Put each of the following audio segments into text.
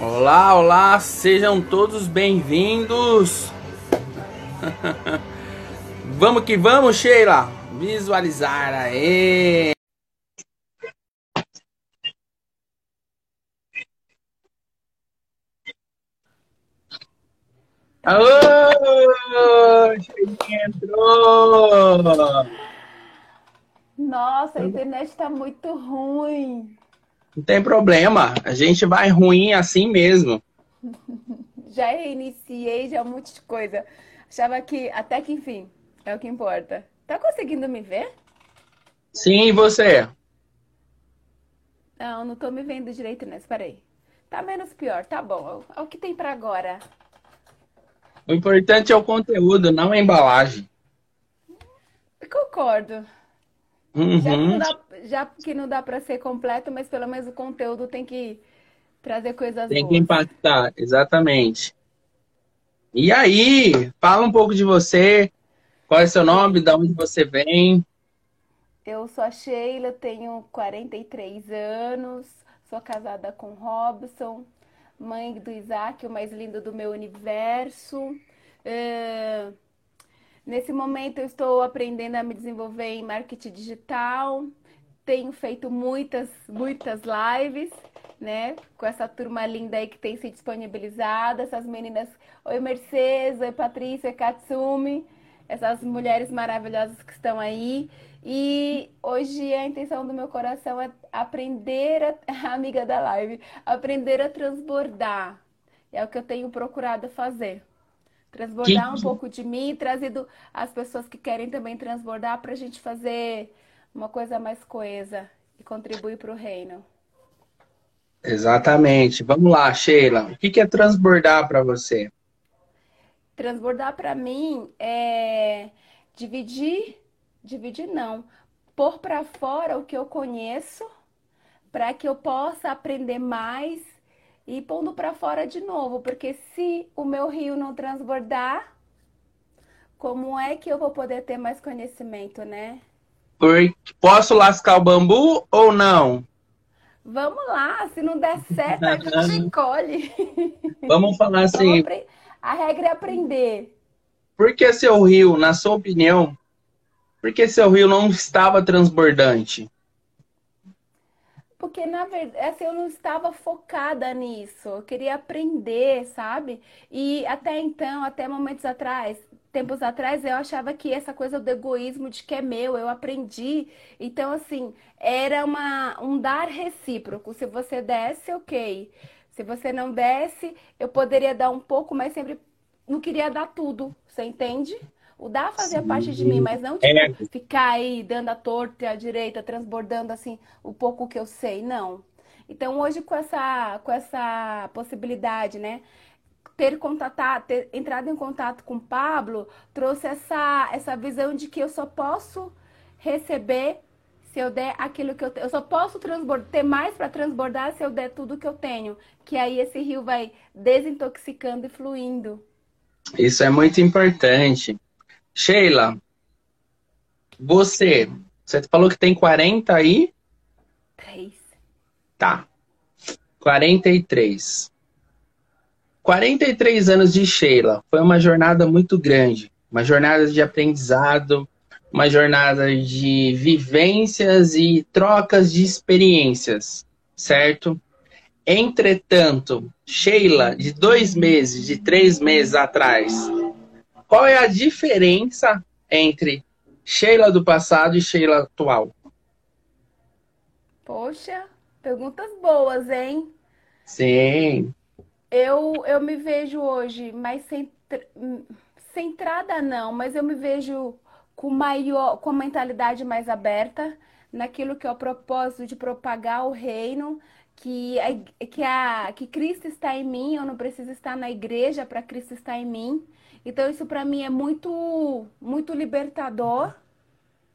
Olá, olá, sejam todos bem-vindos. vamos que vamos, Sheila. Visualizar aí. Aô! entrou! Nossa, a internet tá muito ruim. Não tem problema, a gente vai ruim assim mesmo. Já reiniciei, já um monte de coisa. Achava que, até que enfim, é o que importa. Tá conseguindo me ver? Sim, e você? Não, não tô me vendo direito, né? Espera aí. Tá menos pior, tá bom. É o que tem para agora. O importante é o conteúdo, não a embalagem. Concordo. Uhum. Já, que não dá, já que não dá para ser completo, mas pelo menos o conteúdo tem que trazer coisas Tem boas. que impactar, exatamente. E aí, fala um pouco de você. Qual é seu nome? De onde você vem? Eu sou a Sheila, tenho 43 anos, sou casada com Robson, mãe do Isaac, o mais lindo do meu universo. É, Nesse momento eu estou aprendendo a me desenvolver em marketing digital. Tenho feito muitas, muitas lives, né? Com essa turma linda aí que tem se disponibilizado, essas meninas. Oi, Mercedes, oi, Patrícia, Katsumi, essas mulheres maravilhosas que estão aí. E hoje a intenção do meu coração é aprender, a, amiga da live, aprender a transbordar. É o que eu tenho procurado fazer. Transbordar um pouco de mim, trazido as pessoas que querem também transbordar para a gente fazer uma coisa mais coesa e contribuir para o reino. Exatamente. Vamos lá, Sheila. O que é transbordar para você? Transbordar para mim é dividir, dividir não, pôr para fora o que eu conheço, para que eu possa aprender mais e pondo para fora de novo, porque se o meu rio não transbordar, como é que eu vou poder ter mais conhecimento, né? Posso lascar o bambu ou não? Vamos lá, se não der certo, a gente colhe. Vamos falar Então, assim, a regra é aprender. por que seu rio, na sua opinião, por que seu rio não estava transbordante? Porque, na verdade, assim, eu não estava focada nisso. Eu queria aprender, sabe? E até então, até momentos atrás, tempos atrás, eu achava que essa coisa do egoísmo de que é meu, eu aprendi. Então, assim, era uma, um dar recíproco. Se você desse, ok. Se você não desse, eu poderia dar um pouco, mas sempre não queria dar tudo. Você entende? O dar fazia parte de mim, mas não tipo, É. ficar aí dando a torta e a direita, transbordando assim o pouco que eu sei, não. Então hoje com essa com essa possibilidade, né, ter contatado, ter entrado em contato com o Pablo, trouxe essa essa visão de que eu só posso receber se eu der aquilo que eu tenho. Eu só posso transbordar, ter mais para transbordar se eu der tudo que eu tenho, que aí esse rio vai desintoxicando e fluindo. Isso é muito importante. Sheila, você, você falou que tem 40 aí? Três. Tá. 43. 43 anos de Sheila. Foi uma jornada muito grande. Uma jornada de aprendizado, uma jornada de vivências e trocas de experiências, certo? Entretanto, Sheila, de dois meses, de três meses atrás, qual é a diferença entre Sheila do passado e Sheila atual? Poxa, perguntas boas, hein? Sim. Eu, eu me vejo hoje mais centra- centrada, não, mas eu me vejo com maior, com a mentalidade mais aberta naquilo que é o propósito de propagar o reino, que, a, que, a, que Cristo está em mim, eu não preciso estar na igreja para Cristo estar em mim. Então, isso para mim é muito, muito libertador,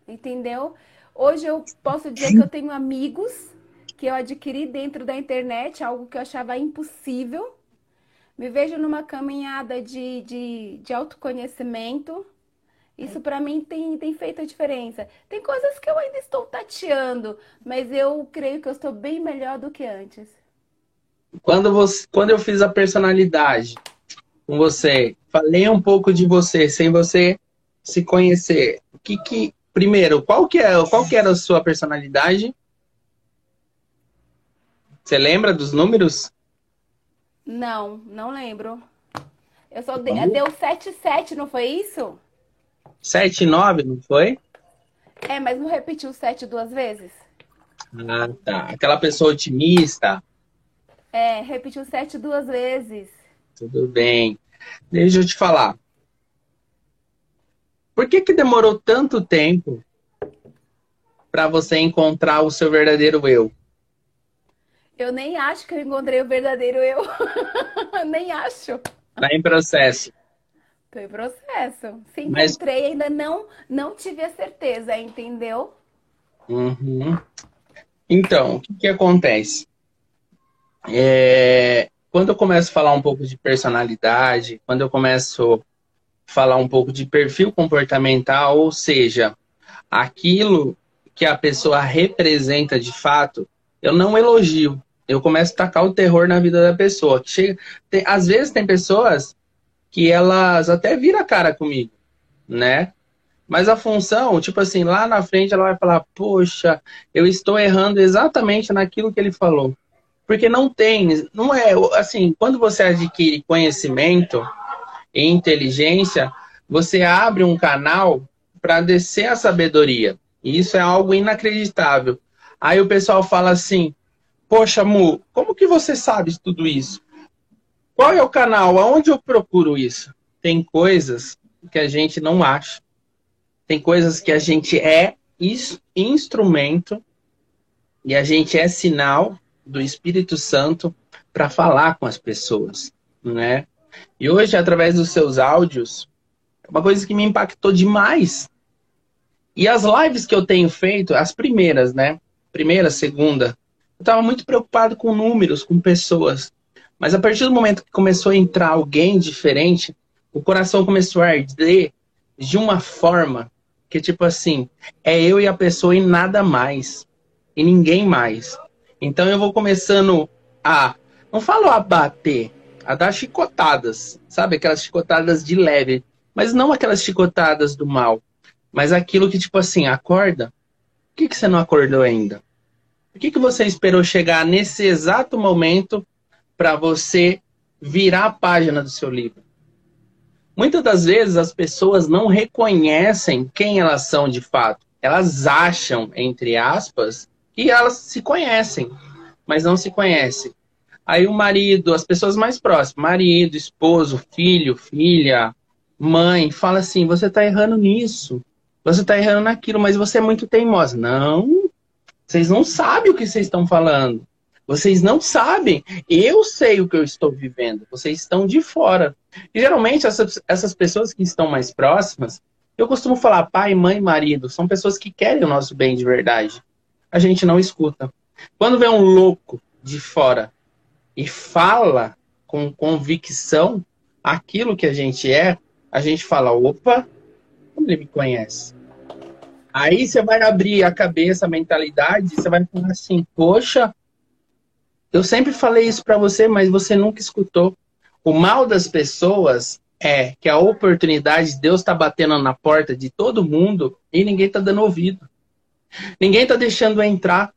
entendeu? Hoje eu posso dizer que eu tenho amigos que eu adquiri dentro da internet, algo que eu achava impossível. Me vejo numa caminhada de, de, de autoconhecimento. Isso para mim tem, tem feito a diferença. Tem coisas que eu ainda estou tateando, mas eu creio que eu estou bem melhor do que antes. quando, você, quando eu fiz a personalidade com você, falei um pouco de você, sem você se conhecer, o que que... Primeiro, qual que, é, qual que era a sua personalidade? Você lembra dos números? Não, não lembro. Eu só de... deu 7-7, não foi isso? 7-9, não foi? É, mas não repetiu 7 duas vezes? Ah, tá. Aquela pessoa otimista. É, repetiu 7 duas vezes. Tudo bem. Deixa eu te falar. Por que que demorou tanto tempo para você encontrar o seu verdadeiro eu? Eu nem acho que eu encontrei o verdadeiro eu. nem acho. Tá em processo. Tô em processo. Se encontrei, Mas... ainda não, não tive a certeza, entendeu? Uhum. Então, o que, que acontece? É... Quando eu começo a falar um pouco de personalidade, quando eu começo a falar um pouco de perfil comportamental, ou seja, aquilo que a pessoa representa de fato, eu não elogio. Eu começo a tacar o terror na vida da pessoa. Chega, tem, às vezes tem pessoas que elas até viram a cara comigo, né? Mas a função, tipo assim, lá na frente ela vai falar, poxa, eu estou errando exatamente naquilo que ele falou. Porque não tem, não é, assim, quando você adquire conhecimento e inteligência, você abre um canal para descer a sabedoria. E isso é algo inacreditável. Aí o pessoal fala assim: Poxa, Mu, como que você sabe tudo isso? Qual é o canal? Aonde eu procuro isso? Tem coisas que a gente não acha. Tem coisas que a gente é instrumento e a gente é sinal do Espírito Santo para falar com as pessoas, né? E hoje, através dos seus áudios, é uma coisa que me impactou demais. E as lives que eu tenho feito, as primeiras, né? primeira, segunda, eu estava muito preocupado com números, com pessoas. Mas a partir do momento que começou a entrar alguém diferente, o coração começou a arder de uma forma que, tipo assim, é eu e a pessoa e nada mais. E ninguém mais. Então eu vou começando a, não falo a bater, a dar chicotadas, sabe? Aquelas chicotadas de leve. Mas não aquelas chicotadas do mal. Mas aquilo que, tipo assim, acorda, por que, que você não acordou ainda? Por que, que você esperou chegar nesse exato momento para você virar a página do seu livro? Muitas das vezes as pessoas não reconhecem quem elas são de fato. Elas acham, entre aspas, que elas se conhecem, mas não se conhecem. Aí o marido, as pessoas mais próximas, marido, esposo, filho, filha, mãe, fala assim: você está errando nisso. Você está errando naquilo, mas você é muito teimosa. Não, vocês não sabem o que vocês estão falando. Vocês não sabem. Eu sei o que eu estou vivendo. Vocês estão de fora. E geralmente essas, essas pessoas que estão mais próximas, eu costumo falar pai, mãe, marido, são pessoas que querem o nosso bem de verdade. A gente não escuta. Quando vem um louco de fora e fala com convicção aquilo que a gente é, a gente fala, opa, como ele me conhece? Aí você vai abrir a cabeça, a mentalidade, você vai falar assim: poxa, eu sempre falei isso para você, mas você nunca escutou. O mal das pessoas é que a oportunidade, Deus está batendo na porta de todo mundo e ninguém está dando ouvido. Ninguém está deixando entrar,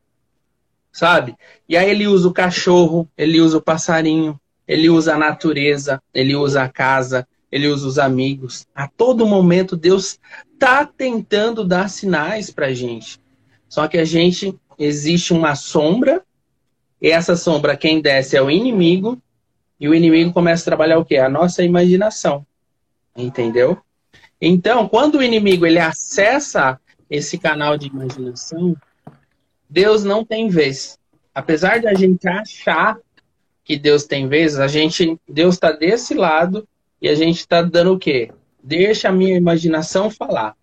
sabe? E aí ele usa o cachorro, ele usa o passarinho, ele usa a natureza, ele usa a casa, ele usa os amigos. A todo momento Deus está tentando dar sinais para a gente. Só que a gente existe uma sombra, e essa sombra quem desce é o inimigo, e o inimigo começa a trabalhar o quê? A nossa imaginação. Entendeu? Então, quando o inimigo ele acessa esse canal de imaginação, Deus não tem vez. Apesar de a gente achar que Deus tem vez, a gente Deus está desse lado e a gente está dando o quê? Deixa a minha imaginação falar.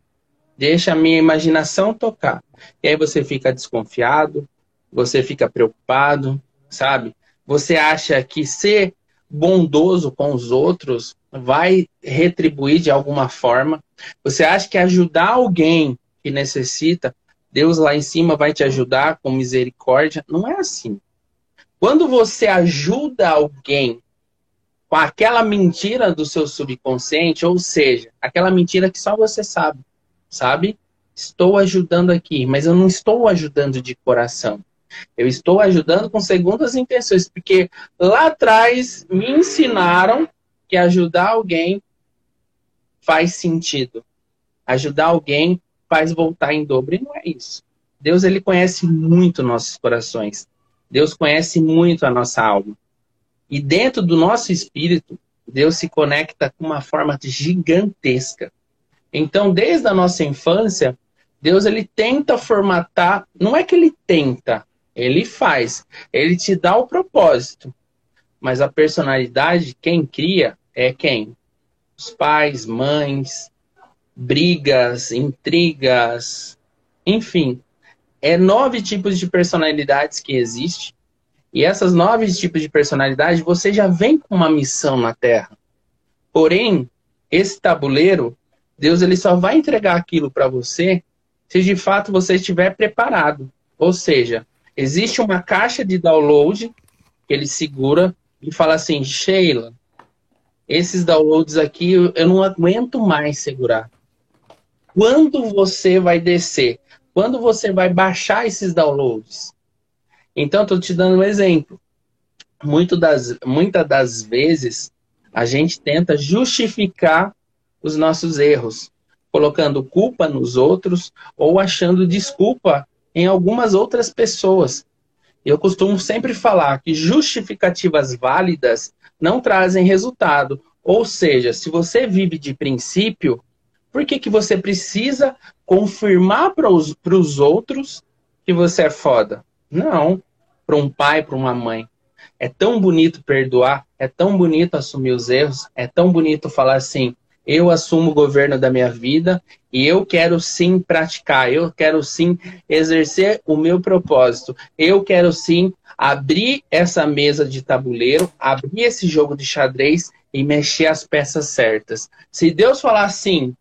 Deixa a minha imaginação tocar. E aí você fica desconfiado, você fica preocupado, sabe? Você acha que ser bondoso com os outros vai retribuir de alguma forma. Você acha que ajudar alguém que necessita, Deus lá em cima vai te ajudar com misericórdia. Não é assim. Quando você ajuda alguém com aquela mentira do seu subconsciente, ou seja, aquela mentira que só você sabe, sabe? Estou ajudando aqui, mas eu não estou ajudando de coração. Eu estou ajudando com segundas intenções, porque lá atrás me ensinaram que ajudar alguém faz sentido. Ajudar alguém faz voltar em dobro. E não é isso. Deus ele conhece muito nossos corações. Deus conhece muito a nossa alma. E dentro do nosso espírito, Deus se conecta com uma forma gigantesca. Então, desde a nossa infância, Deus ele tenta formatar, não é que ele tenta, ele faz. Ele te dá o propósito. Mas a personalidade, quem cria é quem? Os pais, mães, brigas, intrigas, enfim. É nove tipos de personalidades que existem. E essas nove tipos de personalidade, você já vem com uma missão na Terra. Porém, esse tabuleiro, Deus ele só vai entregar aquilo para você se de fato você estiver preparado. Ou seja, existe uma caixa de download que ele segura e fala assim: Sheila, esses downloads aqui eu não aguento mais segurar. Quando você vai descer? Quando você vai baixar esses downloads? Então, estou te dando um exemplo. Muito das, muitas das vezes, a gente tenta justificar os nossos erros, colocando culpa nos outros ou achando desculpa em algumas outras pessoas. Eu costumo sempre falar que justificativas válidas não trazem resultado. Ou seja, se você vive de princípio, por que, que você precisa confirmar para os outros que você é foda? Não. Para um pai, para uma mãe. É tão bonito perdoar, é tão bonito assumir os erros, é tão bonito falar assim: eu assumo o governo da minha vida e eu quero sim praticar, eu quero sim exercer o meu propósito, eu quero sim abrir essa mesa de tabuleiro, abrir esse jogo de xadrez e mexer as peças certas. Se Deus falar assim,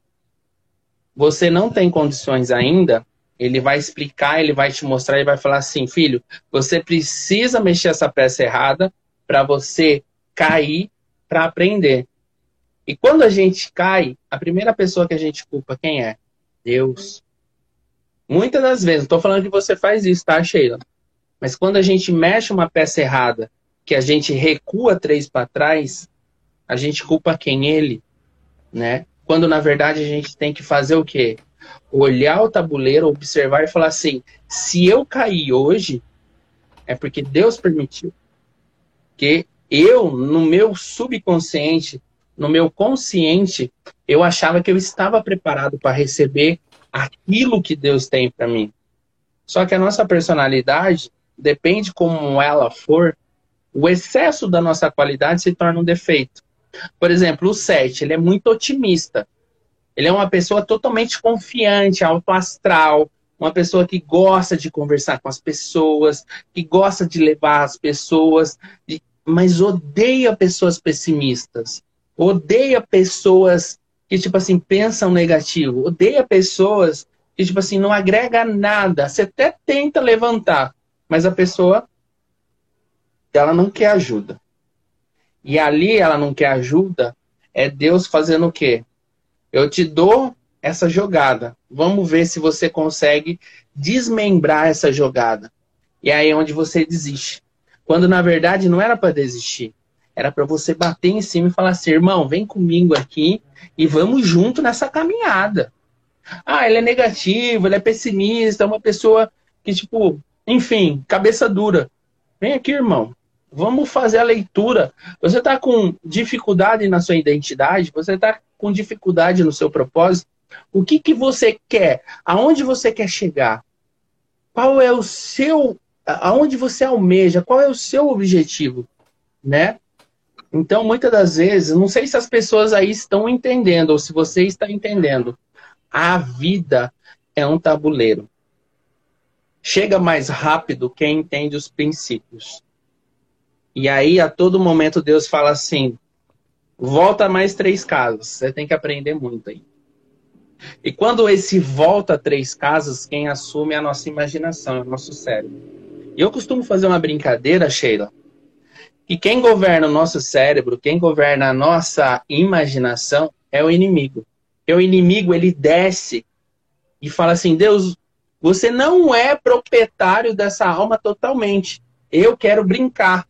você não tem condições ainda, ele vai explicar, ele vai te mostrar, ele vai falar assim, filho, você precisa mexer essa peça errada para você cair para aprender. E quando a gente cai, a primeira pessoa que a gente culpa, quem é? Deus. Muitas das vezes, não estou falando que você faz isso, tá, Sheila? Mas quando a gente mexe uma peça errada, que a gente recua três para trás, a gente culpa quem? Ele, né? Quando na verdade a gente tem que fazer o quê? Olhar o tabuleiro, observar e falar assim: se eu cair hoje, é porque Deus permitiu. Que eu, no meu subconsciente, no meu consciente, eu achava que eu estava preparado para receber aquilo que Deus tem para mim. Só que a nossa personalidade, depende como ela for, o excesso da nossa qualidade se torna um defeito. Por exemplo, o 7, ele é muito otimista. Ele é uma pessoa totalmente confiante, autoastral, uma pessoa que gosta de conversar com as pessoas, que gosta de levar as pessoas, mas odeia pessoas pessimistas odeia pessoas que, tipo assim, pensam negativo. Odeia pessoas que, tipo assim, não agrega nada. Você até tenta levantar, mas a pessoa, ela não quer ajuda. E ali ela não quer ajuda, é Deus fazendo o quê? Eu te dou essa jogada. Vamos ver se você consegue desmembrar essa jogada. E aí é onde você desiste. Quando na verdade não era para desistir. Era para você bater em cima e falar assim, irmão, vem comigo aqui e vamos junto nessa caminhada. Ah, ele é negativo, ele é pessimista, é uma pessoa que, tipo, enfim, cabeça dura. Vem aqui, irmão. Vamos fazer a leitura. Você está com dificuldade na sua identidade? Você está com dificuldade no seu propósito? O que, que você quer? Aonde você quer chegar? Qual é o seu. Aonde você almeja? Qual é o seu objetivo? Né? Então, muitas das vezes, não sei se as pessoas aí estão entendendo, ou se você está entendendo, a vida é um tabuleiro. Chega mais rápido quem entende os princípios. E aí, a todo momento, Deus fala assim: volta mais três casas. Você tem que aprender muito aí. E quando esse volta três casas, quem assume é a nossa imaginação, é o nosso cérebro. Eu costumo fazer uma brincadeira, Sheila, que quem governa o nosso cérebro, quem governa a nossa imaginação é o inimigo. E o inimigo, ele desce e fala assim: Deus, você não é proprietário dessa alma totalmente. Eu quero brincar.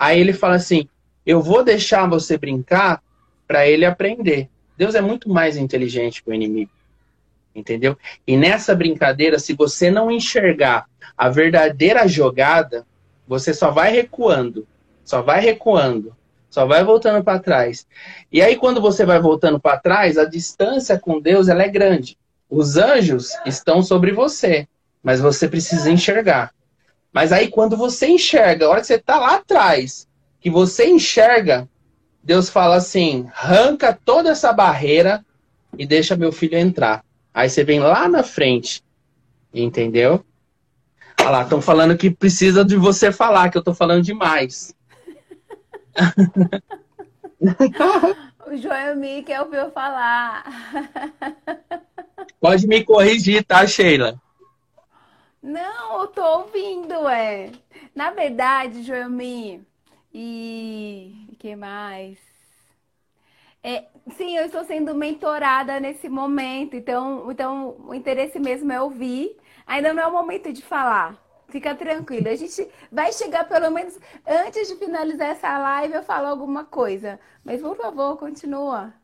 Aí ele fala assim: eu vou deixar você brincar para ele aprender. Deus é muito mais inteligente que o inimigo. Entendeu? E nessa brincadeira, se você não enxergar a verdadeira jogada, você só vai recuando, só vai recuando, só vai voltando para trás. E aí quando você vai voltando para trás, a distância com Deus ela é grande. Os anjos estão sobre você, mas você precisa enxergar. Mas aí quando você enxerga, a hora que você está lá atrás, que você enxerga, Deus fala assim: arranca toda essa barreira e deixa meu filho entrar. Aí você vem lá na frente. Entendeu? Olha lá, estão falando que precisa de você falar, que eu estou falando demais. o Joelmi quer ouvir eu falar. Pode me corrigir, tá, Sheila? Não, eu tô ouvindo, é. Na verdade, Joelmi, e o que mais? É, sim, eu estou sendo mentorada nesse momento, então, então o interesse mesmo é ouvir. Ainda não é o momento de falar. Fica tranquilo. A gente vai chegar pelo menos antes de finalizar essa live, eu falo alguma coisa. Mas por favor, continua.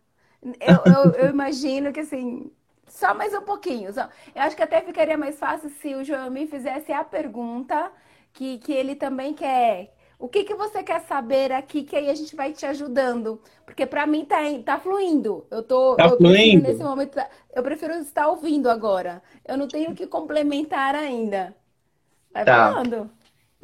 Eu, eu, eu imagino que assim, só mais um pouquinho. Só. Eu acho que até ficaria mais fácil se o João me fizesse a pergunta que, que ele também quer, o que, que você quer saber aqui que aí a gente vai te ajudando? Porque para mim tá, tá fluindo. Eu tô tá eu fluindo. nesse momento, eu prefiro estar ouvindo agora. Eu não tenho que complementar ainda. Vai tá. falando.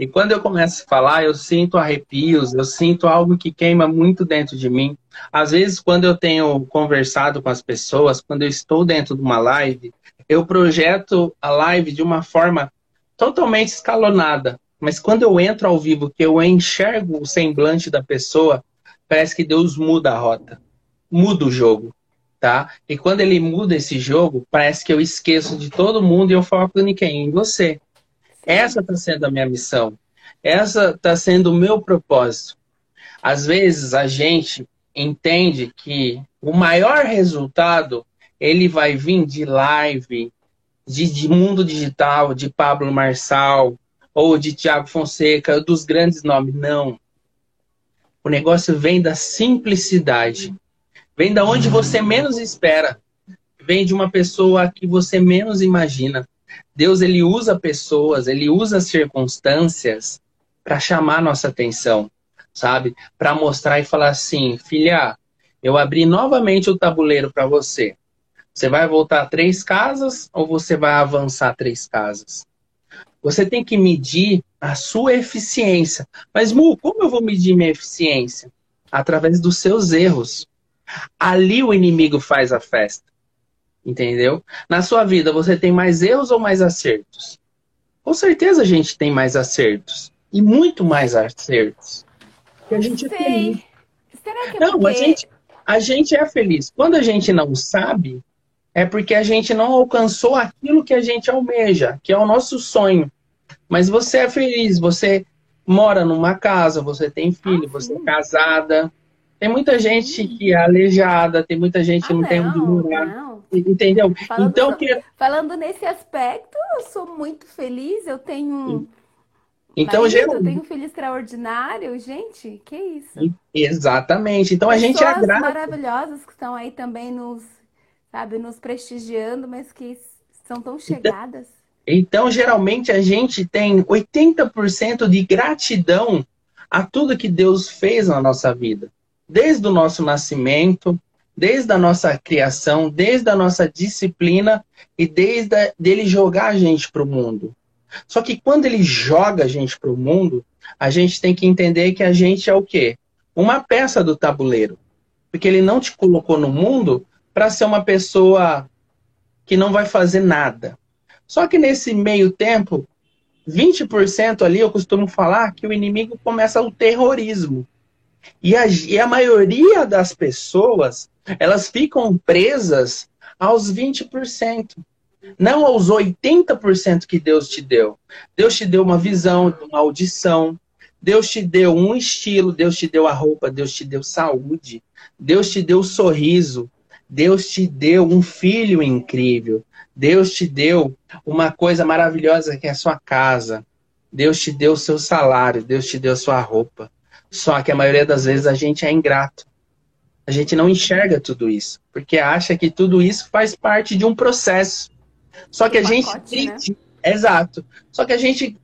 E quando eu começo a falar, eu sinto arrepios, eu sinto algo que queima muito dentro de mim. Às vezes, quando eu tenho conversado com as pessoas, quando eu estou dentro de uma live, eu projeto a live de uma forma totalmente escalonada. Mas quando eu entro ao vivo, que eu enxergo o semblante da pessoa, parece que Deus muda a rota, muda o jogo, tá? E quando ele muda esse jogo, parece que eu esqueço de todo mundo e eu foco em quem? Em você. Essa está sendo a minha missão. Essa está sendo o meu propósito. Às vezes a gente entende que o maior resultado ele vai vir de live, de, de mundo digital, de Pablo Marçal, ou de Tiago Fonseca, dos grandes nomes. Não. O negócio vem da simplicidade. Vem da onde você menos espera. Vem de uma pessoa que você menos imagina. Deus ele usa pessoas, ele usa circunstâncias para chamar nossa atenção, sabe? Para mostrar e falar assim, filha, eu abri novamente o tabuleiro para você. Você vai voltar três casas ou você vai avançar três casas? Você tem que medir a sua eficiência. Mas, Mu, como eu vou medir minha eficiência? Através dos seus erros. Ali o inimigo faz a festa. Entendeu? Na sua vida, você tem mais erros ou mais acertos? Com certeza a gente tem mais acertos. E muito mais acertos. Porque a gente Sei. é feliz. Será que é não, porque... a, gente, a gente é feliz. Quando a gente não sabe, é porque a gente não alcançou aquilo que a gente almeja, que é o nosso sonho. Mas você é feliz, você mora numa casa, você tem filho, ah, você é casada. Tem muita gente que é aleijada, tem muita gente que ah, não, não, tem onde morar. Não. Entendeu? Falando, então que falando nesse aspecto, eu sou muito feliz, eu tenho então, marido, eu tenho um filho extraordinário, gente, que isso? Exatamente. Então Pessoas a gente grata. maravilhosas que estão aí também nos sabe, nos prestigiando, mas que são tão chegadas. Então, geralmente, a gente tem 80% de gratidão a tudo que Deus fez na nossa vida. Desde o nosso nascimento, desde a nossa criação, desde a nossa disciplina e desde a, dele jogar a gente para o mundo. Só que quando ele joga a gente para o mundo, a gente tem que entender que a gente é o quê? Uma peça do tabuleiro. Porque ele não te colocou no mundo para ser uma pessoa que não vai fazer nada. Só que nesse meio tempo, 20% ali eu costumo falar que o inimigo começa o terrorismo. E a, e a maioria das pessoas, elas ficam presas aos 20%. Não aos 80% que Deus te deu. Deus te deu uma visão, uma audição. Deus te deu um estilo, Deus te deu a roupa, Deus te deu saúde. Deus te deu sorriso. Deus te deu um filho incrível. Deus te deu uma coisa maravilhosa que é a sua casa. Deus te deu o seu salário, Deus te deu a sua roupa. Só que a maioria das vezes a gente é ingrato. A gente não enxerga tudo isso, porque acha que tudo isso faz parte de um processo. Só que a gente critica, né? exato. Só que a gente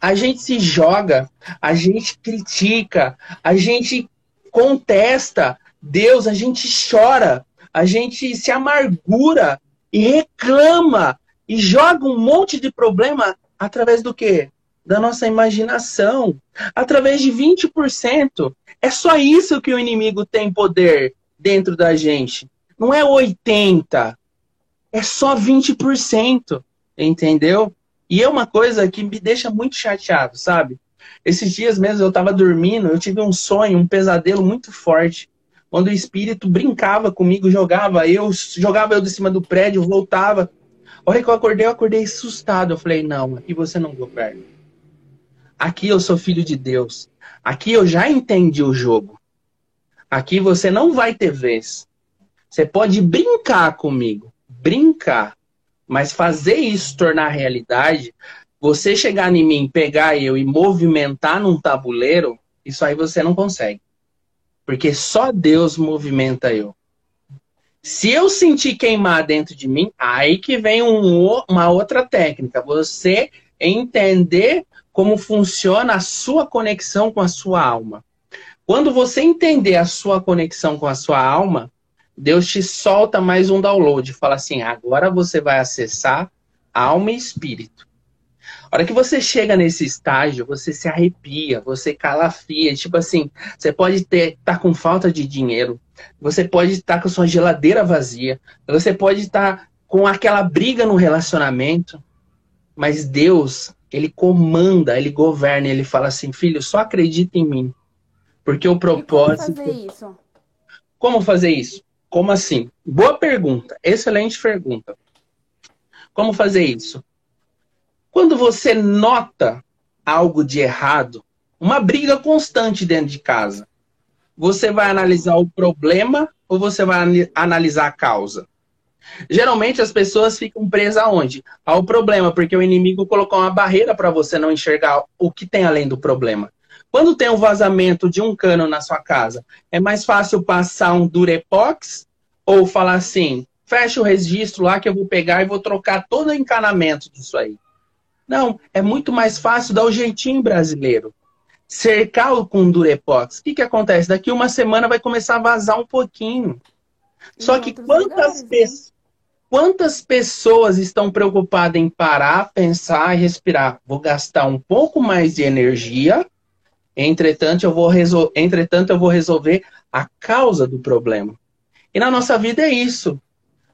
a gente se joga, a gente critica, a gente contesta Deus, a gente chora, a gente se amargura e reclama e joga um monte de problema através do quê? Da nossa imaginação, através de 20%. É só isso que o inimigo tem poder dentro da gente. Não é 80, é só 20%, entendeu? E é uma coisa que me deixa muito chateado, sabe? Esses dias mesmo eu estava dormindo, eu tive um sonho, um pesadelo muito forte onde o espírito brincava comigo, jogava eu, jogava eu de cima do prédio, voltava. A hora que eu acordei, eu acordei assustado. Eu falei, não, aqui você não governa. Aqui eu sou filho de Deus. Aqui eu já entendi o jogo. Aqui você não vai ter vez. Você pode brincar comigo, brincar, mas fazer isso tornar realidade, você chegar em mim, pegar eu e movimentar num tabuleiro, isso aí você não consegue. Porque só Deus movimenta eu. Se eu sentir queimar dentro de mim, aí que vem um, uma outra técnica. Você entender como funciona a sua conexão com a sua alma. Quando você entender a sua conexão com a sua alma, Deus te solta mais um download. Fala assim: agora você vai acessar alma e espírito. A hora que você chega nesse estágio, você se arrepia, você calafia. Tipo assim, você pode estar tá com falta de dinheiro, você pode estar tá com sua geladeira vazia, você pode estar tá com aquela briga no relacionamento, mas Deus, Ele comanda, Ele governa, Ele fala assim, filho, só acredita em mim. Porque o propósito. como fazer isso? Como fazer isso? Como assim? Boa pergunta, excelente pergunta. Como fazer isso? Quando você nota algo de errado, uma briga constante dentro de casa, você vai analisar o problema ou você vai analisar a causa? Geralmente as pessoas ficam presas aonde? Ao problema, porque o inimigo colocou uma barreira para você não enxergar o que tem além do problema. Quando tem um vazamento de um cano na sua casa, é mais fácil passar um Durepox ou falar assim: fecha o registro lá que eu vou pegar e vou trocar todo o encanamento disso aí. Não, é muito mais fácil dar o jeitinho brasileiro. Cercar com durepox. O que, que acontece? Daqui uma semana vai começar a vazar um pouquinho. Só que quantas, pe quantas pessoas estão preocupadas em parar, pensar e respirar? Vou gastar um pouco mais de energia, entretanto eu vou, entretanto, eu vou resolver a causa do problema. E na nossa vida é isso.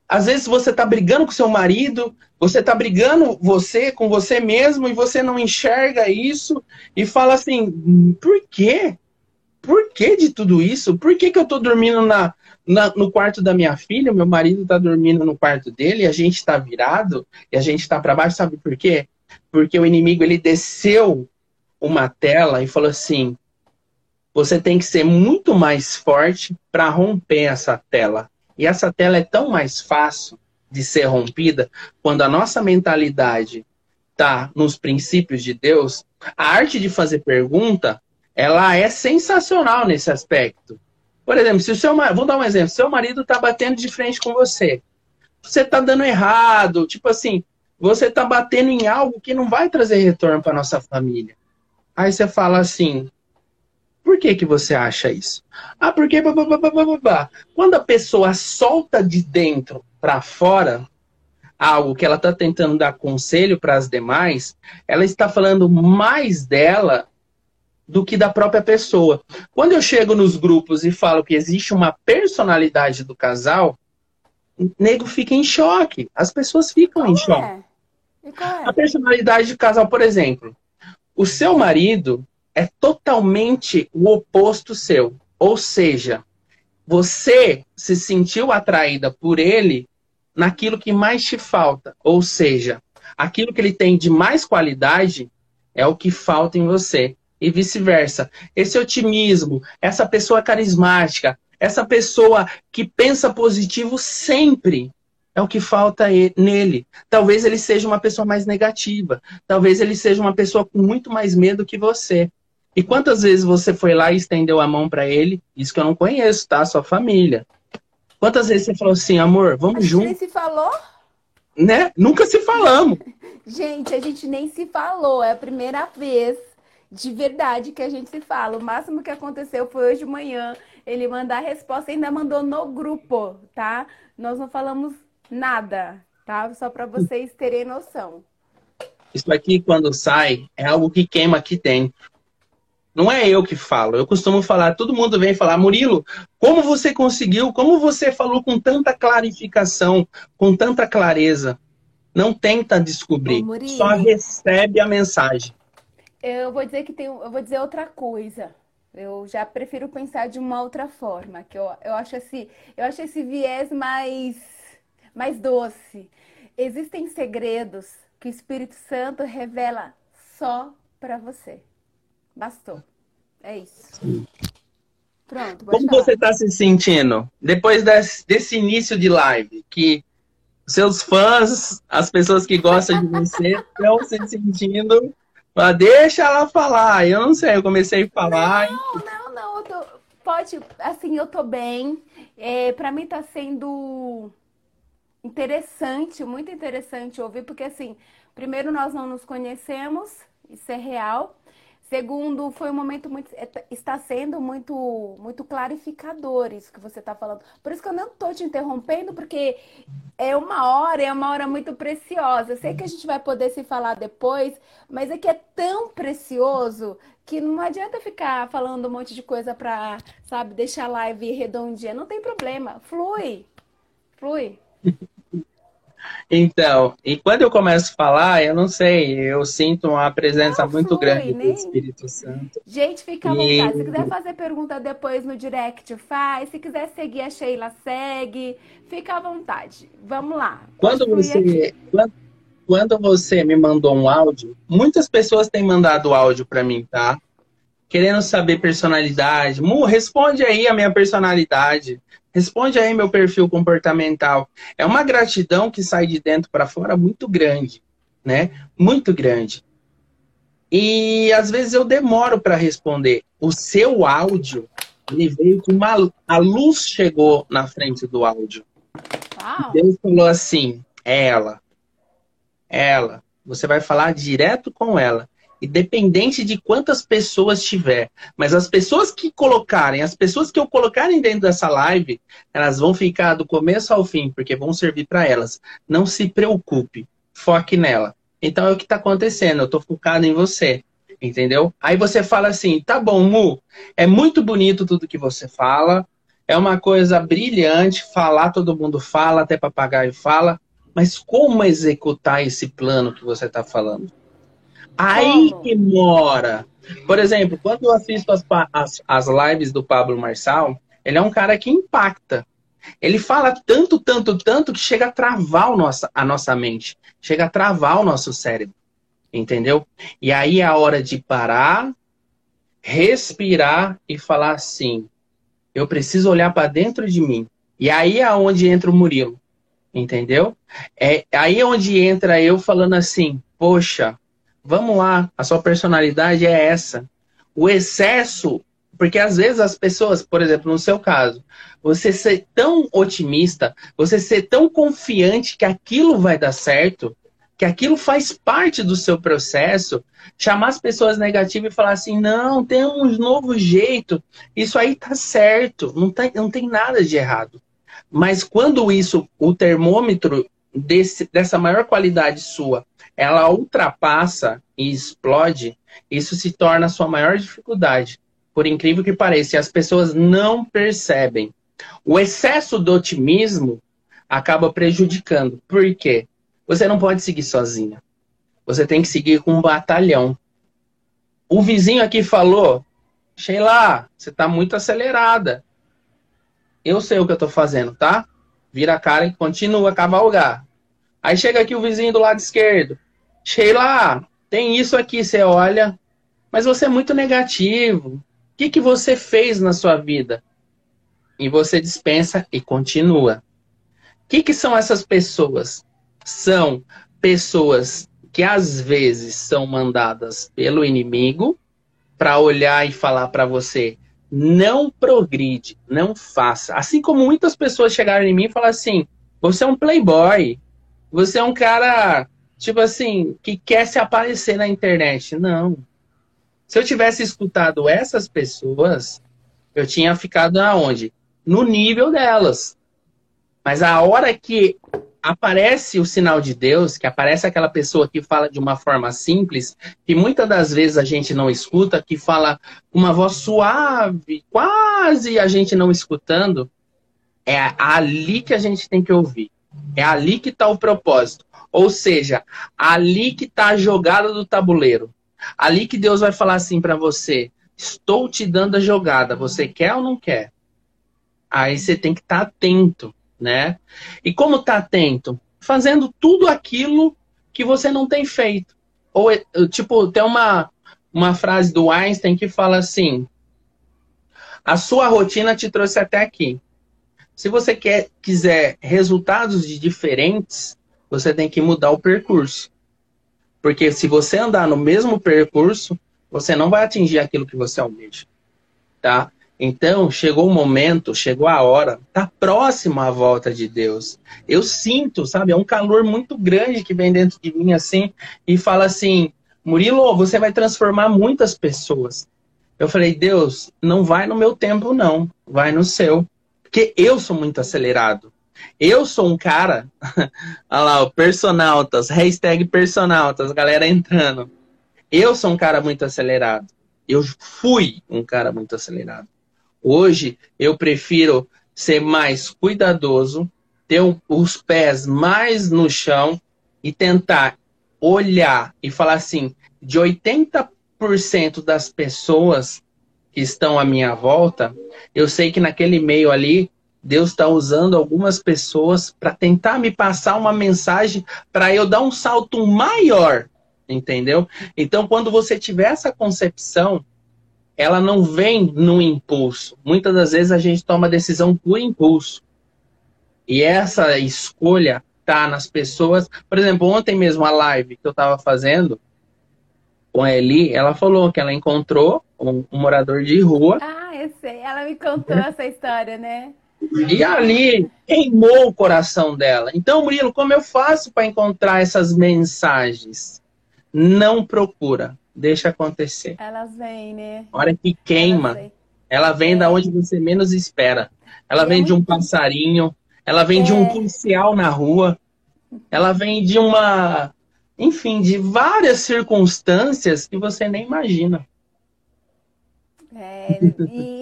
Às vezes você está brigando com seu marido, você está brigando você com você mesmo e você não enxerga isso e fala assim: por quê? Por que de tudo isso? Por que, que eu estou dormindo na, na, no quarto da minha filha, meu marido está dormindo no quarto dele, e a gente está virado e a gente está para baixo? Sabe por quê? Porque o inimigo ele desceu uma tela e falou assim: você tem que ser muito mais forte para romper essa tela. E essa tela é tão mais fácil de ser rompida quando a nossa mentalidade está nos princípios de Deus. A arte de fazer pergunta, ela é sensacional nesse aspecto. Por exemplo, se o seu vou dar um exemplo, seu marido está batendo de frente com você, você está dando errado, tipo assim, você está batendo em algo que não vai trazer retorno para nossa família. Aí você fala assim: por que, que você acha isso? Ah, porque. Quando a pessoa solta de dentro para fora algo que ela está tentando dar conselho para as demais, ela está falando mais dela do que da própria pessoa. Quando eu chego nos grupos e falo que existe uma personalidade do casal, o nego fica em choque. As pessoas ficam Qual em é? choque. É? A personalidade do casal, por exemplo, o seu marido é totalmente o oposto seu. Ou seja, você se sentiu atraída por ele naquilo que mais te falta. Ou seja, aquilo que ele tem de mais qualidade é o que falta em você. E vice-versa. Esse otimismo, essa pessoa carismática, essa pessoa que pensa positivo sempre é o que falta nele. Talvez ele seja uma pessoa mais negativa. Talvez ele seja uma pessoa com muito mais medo que você. E quantas vezes você foi lá e estendeu a mão para ele? Isso que eu não conheço, tá? Sua família. Quantas vezes você falou assim, amor, vamos juntos? Nem se falou? Né? Nunca se falamos. gente, a gente nem se falou. É a primeira vez de verdade que a gente se fala. O máximo que aconteceu foi hoje de manhã. Ele mandar a resposta, ainda mandou no grupo, tá? Nós não falamos nada, tá? Só para vocês terem noção. Isso aqui, quando sai, é algo que queima aqui dentro. Não é eu que falo. Eu costumo falar, todo mundo vem falar, Murilo, como você conseguiu, como você falou com tanta clarificação, com tanta clareza. Não tenta descobrir, Ô, só recebe a mensagem. Eu vou dizer que tem, eu vou dizer outra coisa. Eu já prefiro pensar de uma outra forma, que eu, eu acho esse, eu acho esse viés mais mais doce. Existem segredos que o Espírito Santo revela só para você. Bastou. É isso. Pronto. Como falar. você está se sentindo depois desse, desse, início de live? Que seus fãs, as pessoas que gostam de você, estão se sentindo. Ah, deixa ela falar. Eu não sei, eu comecei a falar. Não, não, não. Tô, pode, assim, eu tô bem. É, para mim está sendo interessante, muito interessante ouvir, porque assim, primeiro nós não nos conhecemos, isso é real. Segundo, foi um momento muito. É, está sendo muito muito clarificador isso que você está falando. Por isso que eu não estou te interrompendo, porque é uma hora, é uma hora muito preciosa. Eu sei que a gente vai poder se falar depois, mas é que é tão precioso que não adianta ficar falando um monte de coisa para, sabe, deixar a live redondinha. Não tem problema. Flui. Flui. Então, e quando eu começo a falar, eu não sei, eu sinto uma presença não, muito grande nem... do Espírito Santo. Gente, fica à e... vontade. Se quiser fazer pergunta depois no direct, faz. Se quiser seguir a Sheila, segue. Fica à vontade. Vamos lá. Quando você, quando, quando você me mandou um áudio, muitas pessoas têm mandado áudio para mim, tá? Querendo saber personalidade. Mu, responde aí a minha personalidade. Responde aí meu perfil comportamental. É uma gratidão que sai de dentro para fora muito grande, né? Muito grande. E às vezes eu demoro para responder. O seu áudio, ele veio com uma a luz chegou na frente do áudio. Uau. Deus falou assim: ela, ela, você vai falar direto com ela independente de quantas pessoas tiver. Mas as pessoas que colocarem, as pessoas que eu colocarem dentro dessa live, elas vão ficar do começo ao fim, porque vão servir para elas. Não se preocupe, foque nela. Então é o que está acontecendo, eu estou focado em você. Entendeu? Aí você fala assim: tá bom, Mu, é muito bonito tudo que você fala, é uma coisa brilhante, falar todo mundo fala, até papagaio fala, mas como executar esse plano que você está falando? Aí que mora. Por exemplo, quando eu assisto as, as, as lives do Pablo Marçal, ele é um cara que impacta. Ele fala tanto, tanto, tanto que chega a travar nossa, a nossa mente, chega a travar o nosso cérebro. Entendeu? E aí é a hora de parar, respirar e falar assim: eu preciso olhar para dentro de mim. E aí é onde entra o Murilo. Entendeu? É aí é onde entra eu falando assim: poxa, Vamos lá, a sua personalidade é essa. O excesso, porque às vezes as pessoas, por exemplo, no seu caso, você ser tão otimista, você ser tão confiante que aquilo vai dar certo, que aquilo faz parte do seu processo, chamar as pessoas negativas e falar assim: não, tem um novo jeito, isso aí tá certo, não, tá, não tem nada de errado. Mas quando isso, o termômetro desse, dessa maior qualidade sua, ela ultrapassa e explode, isso se torna a sua maior dificuldade. Por incrível que pareça, as pessoas não percebem. O excesso do otimismo acaba prejudicando. Por quê? Você não pode seguir sozinha. Você tem que seguir com um batalhão. O vizinho aqui falou: Sheila, você está muito acelerada. Eu sei o que eu estou fazendo, tá? vira a cara e continua a cavalgar. Aí chega aqui o vizinho do lado esquerdo. Sheila, tem isso aqui, você olha, mas você é muito negativo. O que, que você fez na sua vida? E você dispensa e continua. O que, que são essas pessoas? São pessoas que às vezes são mandadas pelo inimigo para olhar e falar para você: não progride, não faça. Assim como muitas pessoas chegaram em mim e falaram assim: você é um playboy, você é um cara, tipo assim, que quer se aparecer na internet. Não. Se eu tivesse escutado essas pessoas, eu tinha ficado aonde? No nível delas. Mas a hora que aparece o sinal de Deus, que aparece aquela pessoa que fala de uma forma simples, que muitas das vezes a gente não escuta, que fala com uma voz suave, quase a gente não escutando, é ali que a gente tem que ouvir. É ali que está o propósito. Ou seja, ali que está a jogada do tabuleiro. Ali que Deus vai falar assim para você: estou te dando a jogada, você quer ou não quer? Aí você tem que estar tá atento né? E como tá atento? Fazendo tudo aquilo que você não tem feito. Ou, tipo, tem uma, uma frase do Einstein que fala assim: a sua rotina te trouxe até aqui. Se você quer, quiser resultados diferentes, você tem que mudar o percurso. Porque se você andar no mesmo percurso, você não vai atingir aquilo que você almeja. Tá? Então, chegou o momento, chegou a hora, tá próximo a volta de Deus. Eu sinto, sabe, é um calor muito grande que vem dentro de mim assim e fala assim: Murilo, você vai transformar muitas pessoas. Eu falei: Deus, não vai no meu tempo, não, vai no seu. Porque eu sou muito acelerado. Eu sou um cara, olha lá, o personaltas, hashtag personaltas, galera entrando. Eu sou um cara muito acelerado. Eu fui um cara muito acelerado. Hoje eu prefiro ser mais cuidadoso, ter os pés mais no chão e tentar olhar e falar assim: de 80% das pessoas que estão à minha volta, eu sei que naquele meio ali, Deus está usando algumas pessoas para tentar me passar uma mensagem para eu dar um salto maior, entendeu? Então, quando você tiver essa concepção, ela não vem no impulso. Muitas das vezes a gente toma decisão por impulso. E essa escolha tá nas pessoas. Por exemplo, ontem mesmo a live que eu estava fazendo com a Eli, ela falou que ela encontrou um, um morador de rua. Ah, eu sei. Ela me contou é. essa história, né? E ali queimou o coração dela. Então, Murilo, como eu faço para encontrar essas mensagens? Não procura deixa acontecer. Elas vêm, né? A hora que queima, ela vem é. da onde você menos espera. Ela vem de um passarinho, ela vem é. de um é. policial na rua, ela vem de uma. Enfim, de várias circunstâncias que você nem imagina. É, e,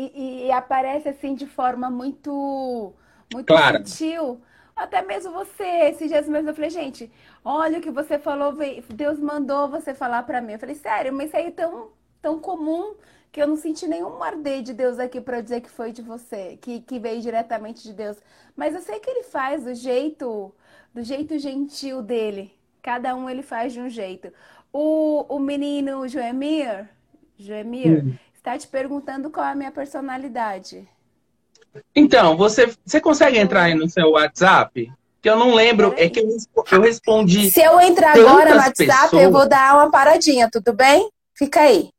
e, aparece assim de forma muito, muito claro. sutil. Até mesmo você, esses dias mesmo, eu falei, gente, olha o que você falou, Deus mandou você falar para mim. Eu falei, sério, mas isso aí é tão, tão comum que eu não senti nenhum arder de Deus aqui para dizer que foi de você, que, que veio diretamente de Deus. Mas eu sei que ele faz do jeito, do jeito gentil dele. Cada um ele faz de um jeito. O, o menino Joemir, Joemir, hum. Está te perguntando qual é a minha personalidade. Então, você, você consegue entrar aí no seu WhatsApp? Que eu não lembro, é que eu, eu respondi. Se eu entrar agora no WhatsApp, pessoas... eu vou dar uma paradinha, tudo bem? Fica aí.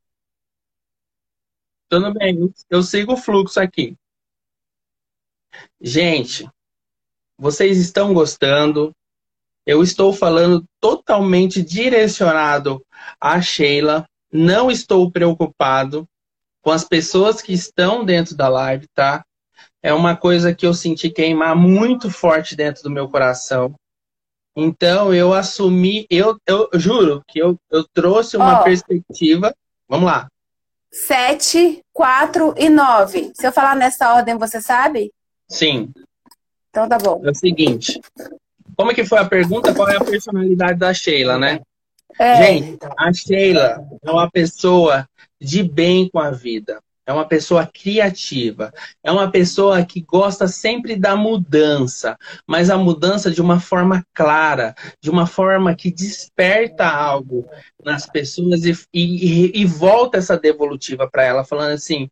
Tudo bem, eu sigo o fluxo aqui. Gente, vocês estão gostando? Eu estou falando totalmente direcionado a Sheila. Não estou preocupado com as pessoas que estão dentro da live, tá? é uma coisa que eu senti queimar muito forte dentro do meu coração. Então eu assumi, eu, eu juro que eu, eu trouxe uma oh. perspectiva. Vamos lá. Sete, quatro e nove. Se eu falar nessa ordem, você sabe? Sim. Então tá bom. É o seguinte. Como é que foi a pergunta? Qual é a personalidade da Sheila, né? É. Gente, a Sheila é uma pessoa de bem com a vida. é uma pessoa criativa, é uma pessoa que gosta sempre da mudança, mas a mudança de uma forma clara, de uma forma que desperta algo nas pessoas e, e, e volta essa devolutiva para ela, falando assim: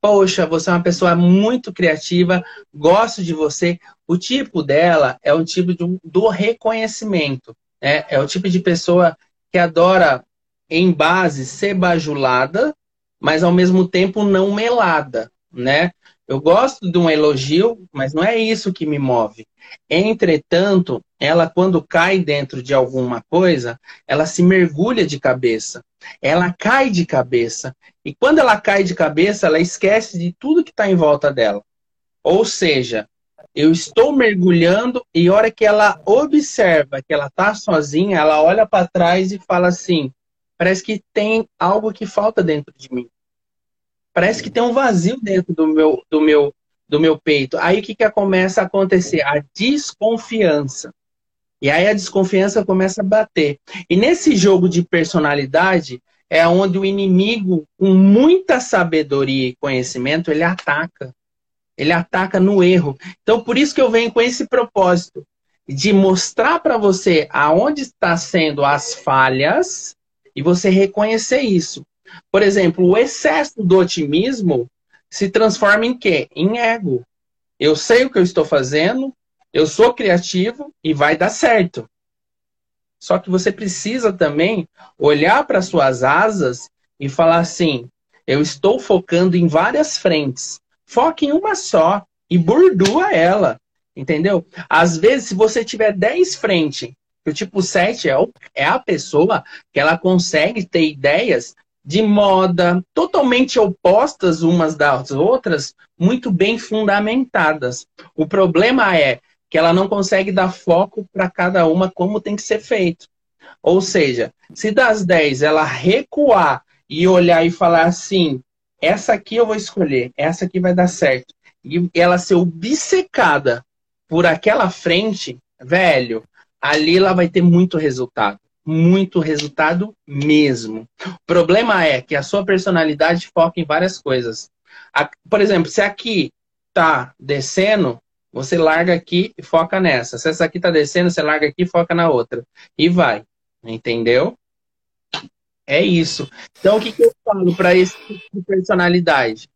Poxa, você é uma pessoa muito criativa, gosto de você. O tipo dela é o tipo de, do reconhecimento. Né? É o tipo de pessoa que adora, em base, ser bajulada, mas ao mesmo tempo não melada, né? Eu gosto de um elogio, mas não é isso que me move. Entretanto, ela quando cai dentro de alguma coisa, ela se mergulha de cabeça. Ela cai de cabeça. E quando ela cai de cabeça, ela esquece de tudo que está em volta dela. Ou seja, eu estou mergulhando e a hora que ela observa que ela está sozinha, ela olha para trás e fala assim: Parece que tem algo que falta dentro de mim. Parece que tem um vazio dentro do meu, do meu, do meu peito. Aí o que, que começa a acontecer? A desconfiança. E aí a desconfiança começa a bater. E nesse jogo de personalidade é onde o inimigo, com muita sabedoria e conhecimento, ele ataca. Ele ataca no erro. Então, por isso que eu venho com esse propósito de mostrar para você aonde está sendo as falhas e você reconhecer isso. Por exemplo, o excesso do otimismo se transforma em quê? Em ego. Eu sei o que eu estou fazendo, eu sou criativo e vai dar certo. Só que você precisa também olhar para suas asas e falar assim: eu estou focando em várias frentes. Foque em uma só e burdua ela. Entendeu? Às vezes, se você tiver 10 frentes o tipo 7 é, é a pessoa que ela consegue ter ideias de moda totalmente opostas umas das outras, muito bem fundamentadas. O problema é que ela não consegue dar foco para cada uma como tem que ser feito. Ou seja, se das 10 ela recuar e olhar e falar assim, essa aqui eu vou escolher, essa aqui vai dar certo, e ela ser obcecada por aquela frente, velho, ali ela vai ter muito resultado. Muito resultado mesmo. O problema é que a sua personalidade foca em várias coisas. Por exemplo, se aqui tá descendo, você larga aqui e foca nessa. Se essa aqui tá descendo, você larga aqui e foca na outra. E vai. Entendeu? É isso. Então, o que, que eu falo para esse tipo de personalidade?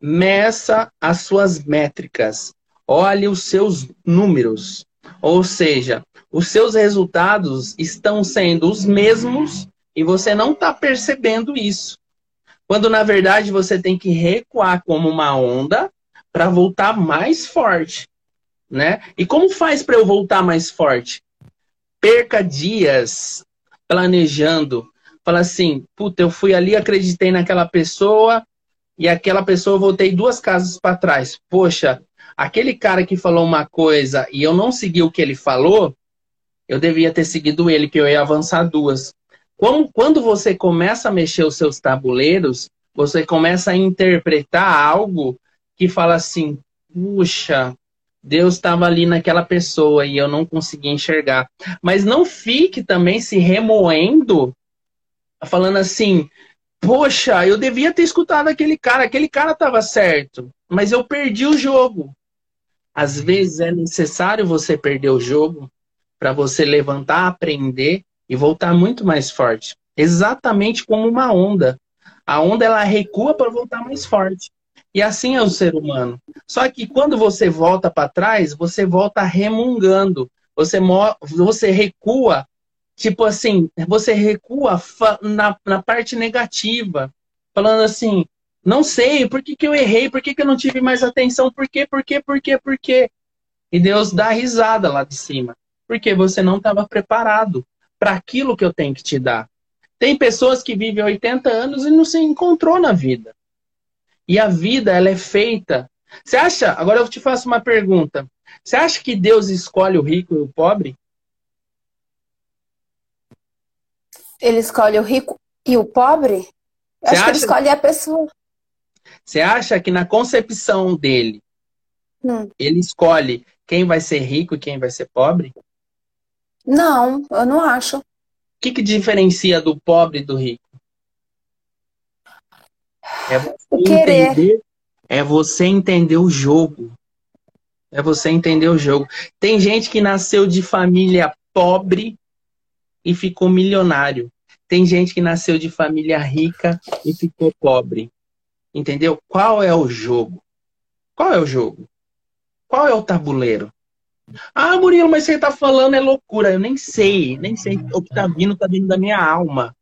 Meça as suas métricas. Olhe os seus números. Ou seja, os seus resultados estão sendo os mesmos e você não está percebendo isso. Quando na verdade você tem que recuar como uma onda para voltar mais forte, né? E como faz para eu voltar mais forte? Perca dias planejando. Fala assim, puta, eu fui ali, acreditei naquela pessoa e aquela pessoa eu voltei duas casas para trás. Poxa, aquele cara que falou uma coisa e eu não segui o que ele falou, eu devia ter seguido ele, que eu ia avançar duas. Como, quando você começa a mexer os seus tabuleiros, você começa a interpretar algo que fala assim: puxa, Deus estava ali naquela pessoa e eu não consegui enxergar. Mas não fique também se remoendo, falando assim: poxa, eu devia ter escutado aquele cara, aquele cara estava certo, mas eu perdi o jogo. Às vezes é necessário você perder o jogo para você levantar, aprender e voltar muito mais forte. Exatamente como uma onda. A onda ela recua para voltar mais forte. E assim é o ser humano. Só que quando você volta para trás, você volta remungando. Você, você recua, tipo assim, você recua na, na parte negativa. Falando assim, não sei, por que, que eu errei? Por que, que eu não tive mais atenção? Por quê? Por quê? Por quê? Por quê? E Deus dá risada lá de cima. Porque você não estava preparado para aquilo que eu tenho que te dar. Tem pessoas que vivem 80 anos e não se encontrou na vida. E a vida, ela é feita. Você acha? Agora eu te faço uma pergunta. Você acha que Deus escolhe o rico e o pobre? Ele escolhe o rico e o pobre? Eu acho acha... que ele escolhe a pessoa. Você acha que na concepção dele, hum. ele escolhe quem vai ser rico e quem vai ser pobre? Não, eu não acho. O que, que diferencia do pobre e do rico? É você o querer. entender, é você entender o jogo. É você entender o jogo. Tem gente que nasceu de família pobre e ficou milionário. Tem gente que nasceu de família rica e ficou pobre. Entendeu? Qual é o jogo? Qual é o jogo? Qual é o tabuleiro? Ah, Murilo, mas você tá falando é loucura. Eu nem sei, nem sei. O que tá vindo tá vindo da minha alma.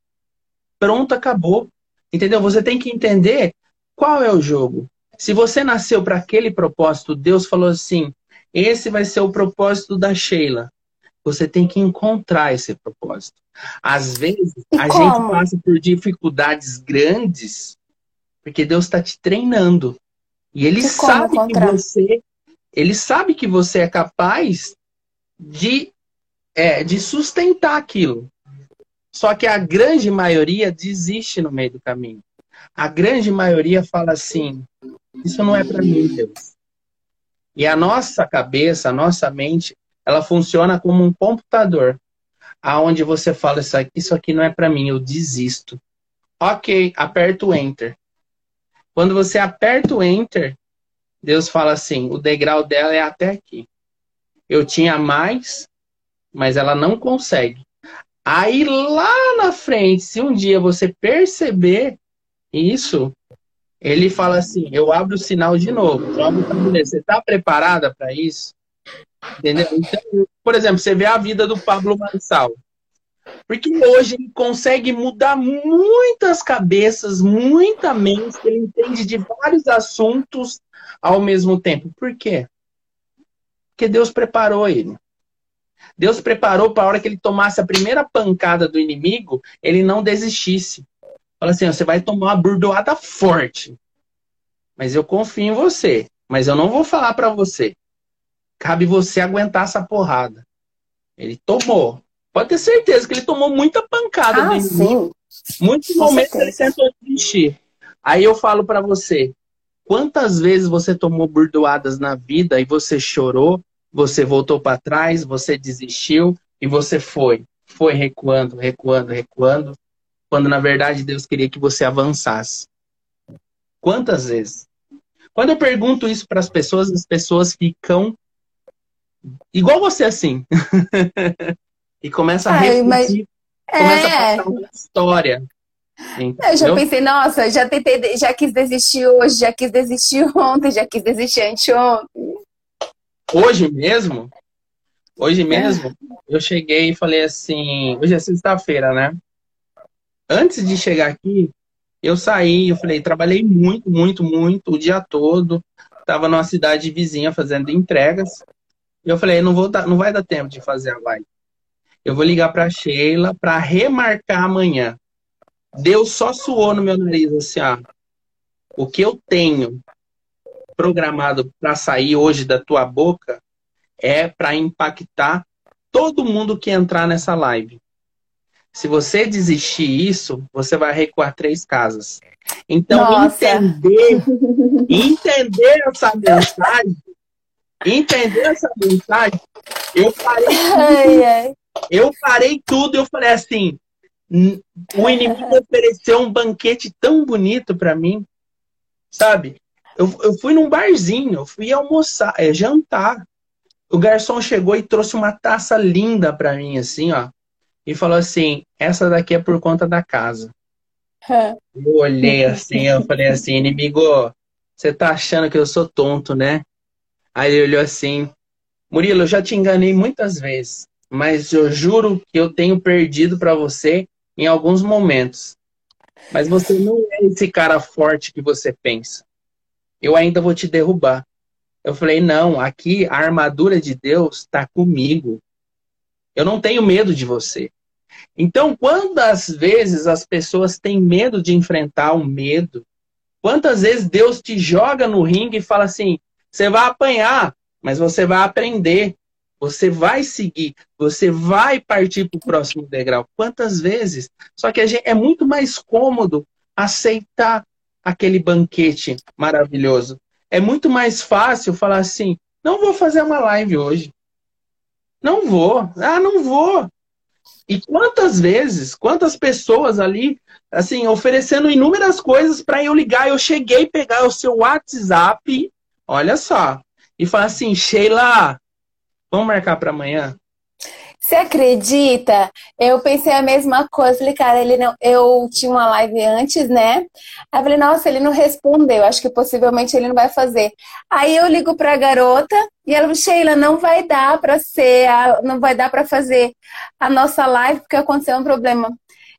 Pronto, acabou. Entendeu? Você tem que entender qual é o jogo. Se você nasceu para aquele propósito, Deus falou assim: esse vai ser o propósito da Sheila. Você tem que encontrar esse propósito. Às vezes, e a como? gente passa por dificuldades grandes porque Deus está te treinando. E Ele e sabe que você, Ele sabe que você é capaz de, é, de sustentar aquilo. Só que a grande maioria desiste no meio do caminho. A grande maioria fala assim: isso não é para mim, Deus. E a nossa cabeça, a nossa mente, ela funciona como um computador, aonde você fala isso aqui, isso aqui não é para mim, eu desisto. Ok, aperta o enter. Quando você aperta o enter, Deus fala assim: o degrau dela é até aqui. Eu tinha mais, mas ela não consegue. Aí lá na frente, se um dia você perceber isso, ele fala assim: eu abro o sinal de novo. Você está preparada para isso? Entendeu? Então, por exemplo, você vê a vida do Pablo Marçal. Porque hoje ele consegue mudar muitas cabeças, muita mente, ele entende de vários assuntos ao mesmo tempo. Por quê? Porque Deus preparou ele. Deus preparou para a hora que ele tomasse a primeira pancada do inimigo, ele não desistisse. Fala assim: você vai tomar uma burdoada forte. Mas eu confio em você. Mas eu não vou falar para você. Cabe você aguentar essa porrada. Ele tomou. Pode ter certeza que ele tomou muita pancada ah, inimigo. Sim. Muitos momentos ele tentou desistir. Aí eu falo para você: quantas vezes você tomou burdoadas na vida e você chorou você voltou para trás, você desistiu e você foi. Foi recuando, recuando, recuando, quando na verdade Deus queria que você avançasse. Quantas vezes? Quando eu pergunto isso para as pessoas, as pessoas ficam igual você assim. e começa a repetir, mas... começa é... a passar uma história. Entendeu? Eu já pensei, nossa, já tentei, já quis desistir hoje, já quis desistir ontem, já quis desistir anteontem. Hoje mesmo, hoje mesmo, eu cheguei e falei assim, hoje é sexta-feira, né? Antes de chegar aqui, eu saí, eu falei, trabalhei muito, muito, muito o dia todo. Tava numa cidade vizinha fazendo entregas. E eu falei, não vou dar, não vai dar tempo de fazer a live. Eu vou ligar para Sheila para remarcar amanhã. Deus só suou no meu nariz assim, ó. O que eu tenho programado para sair hoje da tua boca é para impactar todo mundo que entrar nessa live. Se você desistir isso, você vai recuar três casas. Então, Nossa. entender, entender essa mensagem, entender essa mensagem, eu parei tudo, eu parei tudo, eu falei assim, o inimigo ofereceu um banquete tão bonito para mim, sabe? Eu, eu fui num barzinho, eu fui almoçar, é, jantar. O garçom chegou e trouxe uma taça linda para mim, assim, ó. E falou assim: essa daqui é por conta da casa. Eu olhei assim, eu falei assim, inimigo, você tá achando que eu sou tonto, né? Aí ele olhou assim, Murilo, eu já te enganei muitas vezes, mas eu juro que eu tenho perdido para você em alguns momentos. Mas você não é esse cara forte que você pensa eu ainda vou te derrubar. Eu falei, não, aqui a armadura de Deus está comigo. Eu não tenho medo de você. Então, quantas vezes as pessoas têm medo de enfrentar o medo? Quantas vezes Deus te joga no ringue e fala assim: você vai apanhar, mas você vai aprender, você vai seguir, você vai partir para o próximo degrau. Quantas vezes? Só que gente, é muito mais cômodo aceitar aquele banquete maravilhoso. É muito mais fácil falar assim: não vou fazer uma live hoje. Não vou. Ah, não vou. E quantas vezes, quantas pessoas ali, assim, oferecendo inúmeras coisas para eu ligar. Eu cheguei a pegar o seu WhatsApp, olha só, e falar assim: Sheila, vamos marcar para amanhã? Você acredita? Eu pensei a mesma coisa. Falei, cara, ele não. Eu tinha uma live antes, né? Aí eu falei, nossa, ele não respondeu. Acho que possivelmente ele não vai fazer. Aí eu ligo pra garota e ela Sheila, não vai dar pra ser, não vai dar pra fazer a nossa live porque aconteceu um problema.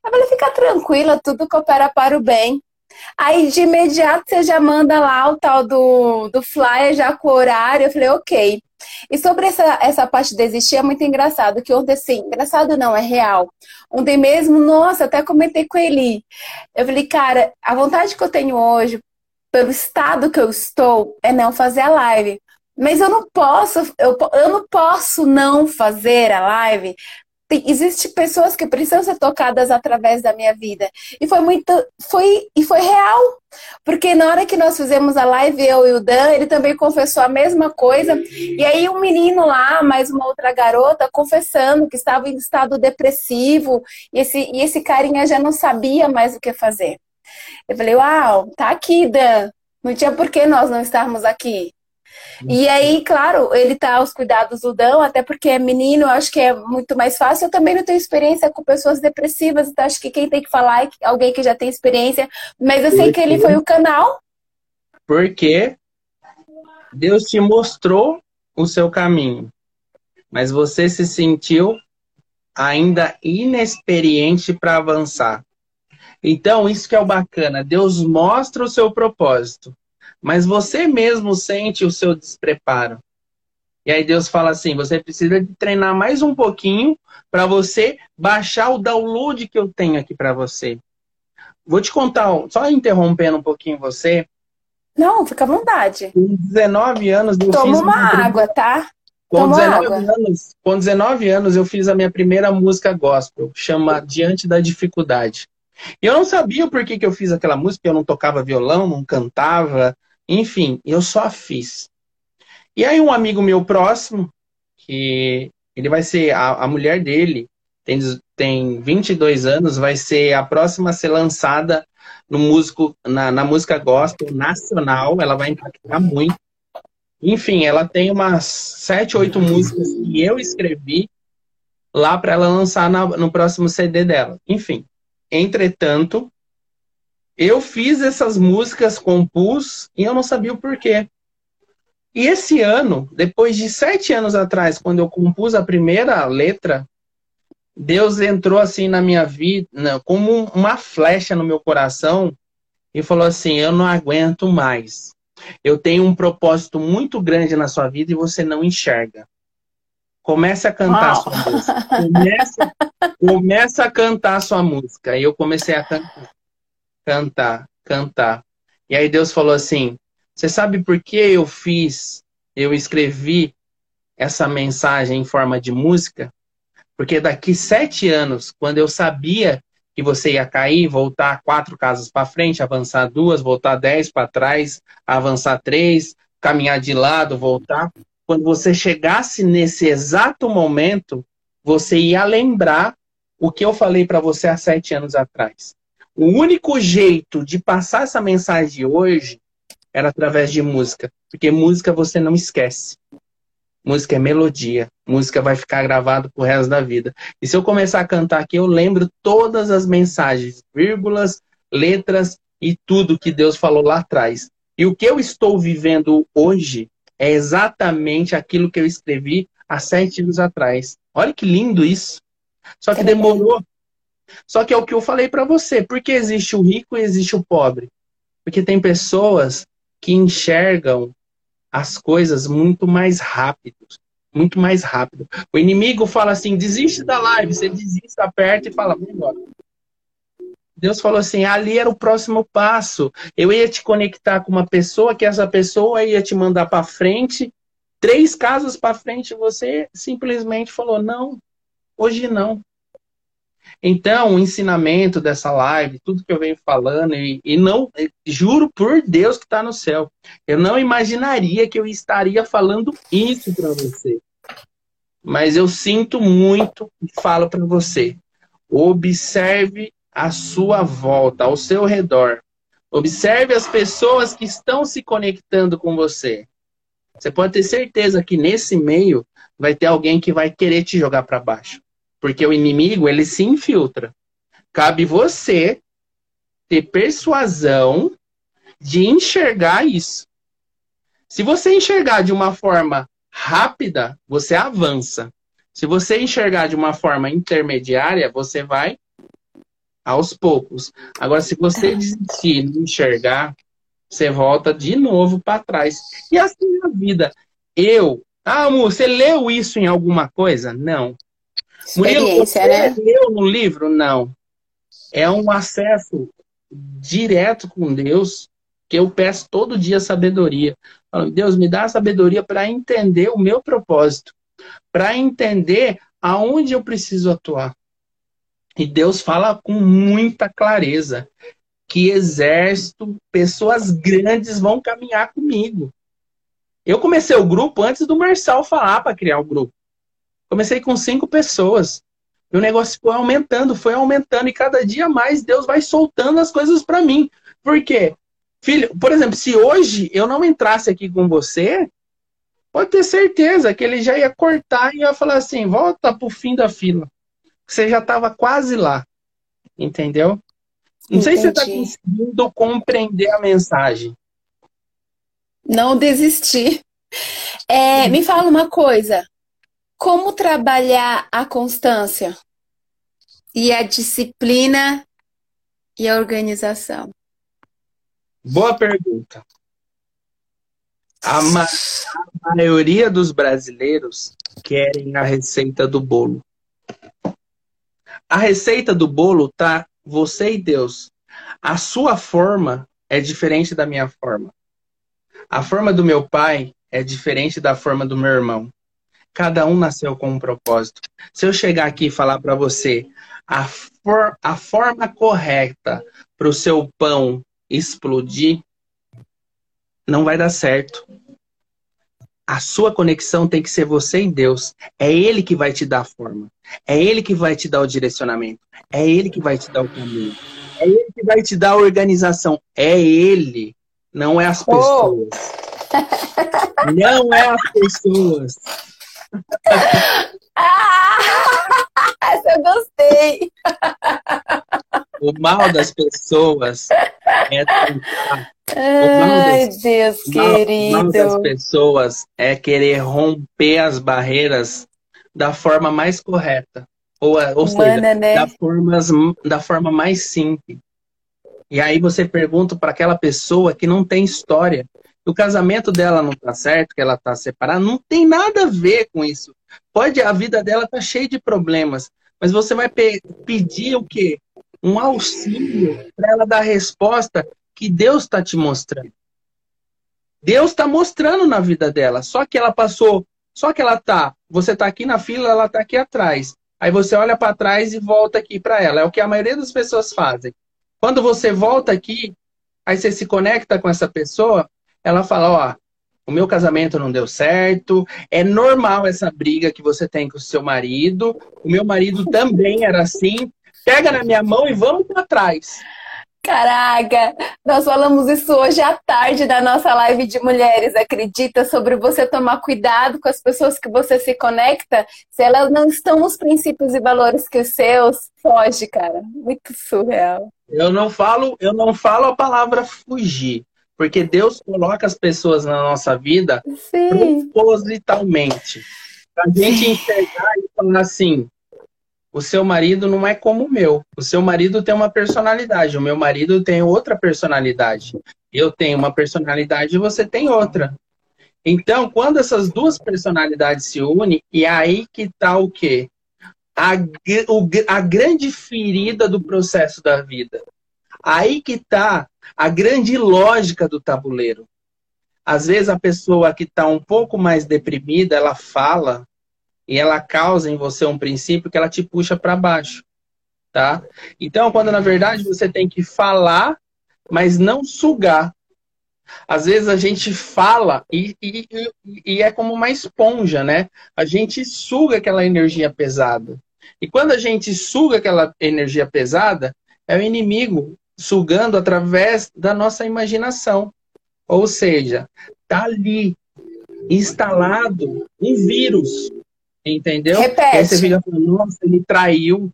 Eu falei, fica tranquila, tudo coopera para o bem. Aí de imediato você já manda lá o tal do, do flyer já com o horário. Eu falei, ok. E sobre essa, essa parte de desistir é muito engraçado, que ontem, assim, engraçado não, é real. Ontem mesmo, nossa, até comentei com ele. Eu falei, cara, a vontade que eu tenho hoje, pelo estado que eu estou, é não fazer a live. Mas eu não posso, eu, eu não posso não fazer a live, Existem pessoas que precisam ser tocadas através da minha vida. E foi muito. Foi, e foi real. Porque na hora que nós fizemos a live, eu e o Dan, ele também confessou a mesma coisa. E aí um menino lá, mais uma outra garota, confessando que estava em estado depressivo. E esse, e esse carinha já não sabia mais o que fazer. Eu falei, uau, tá aqui, Dan. Não tinha por que nós não estarmos aqui. E aí, claro, ele tá aos cuidados do Dão, até porque é menino, acho que é muito mais fácil. Eu também não tenho experiência com pessoas depressivas, então acho que quem tem que falar é alguém que já tem experiência. Mas eu sei que ele foi o canal. Porque Deus te mostrou o seu caminho, mas você se sentiu ainda inexperiente para avançar. Então, isso que é o bacana. Deus mostra o seu propósito mas você mesmo sente o seu despreparo. E aí Deus fala assim: você precisa de treinar mais um pouquinho para você baixar o download que eu tenho aqui para você. Vou te contar, só interrompendo um pouquinho você. Não, fica à vontade. Com 19 anos eu Toma uma água, tá? Com 19, anos, com 19 anos eu fiz a minha primeira música gospel, chama Diante da Dificuldade. E eu não sabia por que, que eu fiz aquela música, eu não tocava violão, não cantava, enfim, eu só fiz. E aí um amigo meu próximo, que ele vai ser, a, a mulher dele tem, tem 22 anos, vai ser a próxima a ser lançada no músico, na, na música gospel nacional, ela vai impactar muito. Enfim, ela tem umas sete, oito músicas que eu escrevi lá para ela lançar na, no próximo CD dela. Enfim, entretanto, eu fiz essas músicas, compus, e eu não sabia o porquê. E esse ano, depois de sete anos atrás, quando eu compus a primeira letra, Deus entrou assim na minha vida, como uma flecha no meu coração, e falou assim: Eu não aguento mais. Eu tenho um propósito muito grande na sua vida e você não enxerga. Comece a cantar Uau. sua música. Comece, comece a cantar sua música. E eu comecei a cantar cantar, cantar. E aí Deus falou assim: Você sabe por que eu fiz, eu escrevi essa mensagem em forma de música? Porque daqui sete anos, quando eu sabia que você ia cair, voltar quatro casas para frente, avançar duas, voltar dez para trás, avançar três, caminhar de lado, voltar. Quando você chegasse nesse exato momento, você ia lembrar o que eu falei para você há sete anos atrás. O único jeito de passar essa mensagem hoje era através de música, porque música você não esquece. Música é melodia, música vai ficar gravado pro resto da vida. E se eu começar a cantar aqui, eu lembro todas as mensagens, vírgulas, letras e tudo que Deus falou lá atrás. E o que eu estou vivendo hoje é exatamente aquilo que eu escrevi há sete anos atrás. Olha que lindo isso. Só que demorou só que é o que eu falei para você. Por que existe o rico e existe o pobre? Porque tem pessoas que enxergam as coisas muito mais rápido. Muito mais rápido. O inimigo fala assim: desiste da live. Você desiste, aperta e fala: vamos embora. Deus falou assim: ali era o próximo passo. Eu ia te conectar com uma pessoa que essa pessoa ia te mandar para frente. Três casas para frente, você simplesmente falou: não, hoje não. Então, o ensinamento dessa live, tudo que eu venho falando, e, e não, juro por Deus que está no céu, eu não imaginaria que eu estaria falando isso para você. mas eu sinto muito e falo para você. Observe a sua volta, ao seu redor. Observe as pessoas que estão se conectando com você. Você pode ter certeza que nesse meio vai ter alguém que vai querer te jogar para baixo. Porque o inimigo, ele se infiltra. Cabe você ter persuasão de enxergar isso. Se você enxergar de uma forma rápida, você avança. Se você enxergar de uma forma intermediária, você vai aos poucos. Agora, se você desistir de enxergar, você volta de novo para trás. E assim é a vida. Eu, ah, amor, você leu isso em alguma coisa? Não. Murilo, você né? leu no livro? Não. É um acesso direto com Deus que eu peço todo dia sabedoria. Deus, me dá sabedoria para entender o meu propósito, para entender aonde eu preciso atuar. E Deus fala com muita clareza que exército, pessoas grandes vão caminhar comigo. Eu comecei o grupo antes do Marçal falar para criar o grupo. Comecei com cinco pessoas. E o negócio foi aumentando, foi aumentando, e cada dia mais Deus vai soltando as coisas para mim. Por quê? Filho, por exemplo, se hoje eu não entrasse aqui com você, pode ter certeza que ele já ia cortar e ia falar assim: volta pro fim da fila. Você já estava quase lá. Entendeu? Não Entendi. sei se você está conseguindo compreender a mensagem. Não desistir. É, me fala uma coisa. Como trabalhar a constância e a disciplina e a organização? Boa pergunta. A, ma a maioria dos brasileiros querem a receita do bolo. A receita do bolo tá você e Deus. A sua forma é diferente da minha forma. A forma do meu pai é diferente da forma do meu irmão. Cada um nasceu com um propósito. Se eu chegar aqui e falar para você a, for, a forma correta para o seu pão explodir, não vai dar certo. A sua conexão tem que ser você e Deus. É Ele que vai te dar a forma. É Ele que vai te dar o direcionamento. É Ele que vai te dar o caminho. É Ele que vai te dar a organização. É Ele. Não é as pessoas. Oh. Não é as pessoas. Ah, essa eu gostei. O mal das pessoas é tentar. Ai, das, Deus o mal, querido. O mal das pessoas é querer romper as barreiras da forma mais correta. Ou, ou Humana, seja, né? da, formas, da forma mais simples. E aí você pergunta para aquela pessoa que não tem história. O casamento dela não tá certo, que ela tá separada, não tem nada a ver com isso. Pode, a vida dela tá cheia de problemas, mas você vai pe pedir o quê? Um auxílio para ela dar a resposta que Deus está te mostrando. Deus está mostrando na vida dela, só que ela passou, só que ela tá, você tá aqui na fila, ela tá aqui atrás. Aí você olha para trás e volta aqui para ela. É o que a maioria das pessoas fazem. Quando você volta aqui, aí você se conecta com essa pessoa, ela fala, ó, o meu casamento não deu certo, é normal essa briga que você tem com o seu marido, o meu marido também era assim, pega na minha mão e vamos para trás. Caraca, nós falamos isso hoje à tarde da nossa live de mulheres. Acredita sobre você tomar cuidado com as pessoas que você se conecta. Se elas não estão nos princípios e valores que os seus, foge, cara. Muito surreal. Eu não falo, eu não falo a palavra fugir, porque Deus coloca as pessoas na nossa vida Sim. propositalmente. Pra gente enxergar e falar assim, o seu marido não é como o meu. O seu marido tem uma personalidade, o meu marido tem outra personalidade. Eu tenho uma personalidade e você tem outra. Então, quando essas duas personalidades se unem, e é aí que está o quê? A, o, a grande ferida do processo da vida. Aí que está a grande lógica do tabuleiro. Às vezes a pessoa que está um pouco mais deprimida, ela fala e ela causa em você um princípio que ela te puxa para baixo, tá? Então, quando na verdade você tem que falar, mas não sugar. Às vezes a gente fala e, e, e, é como uma esponja, né? A gente suga aquela energia pesada. E quando a gente suga aquela energia pesada, é o inimigo sugando através da nossa imaginação. Ou seja, tá ali instalado um vírus, entendeu? Repete. Aí você fica falando, nossa, ele traiu,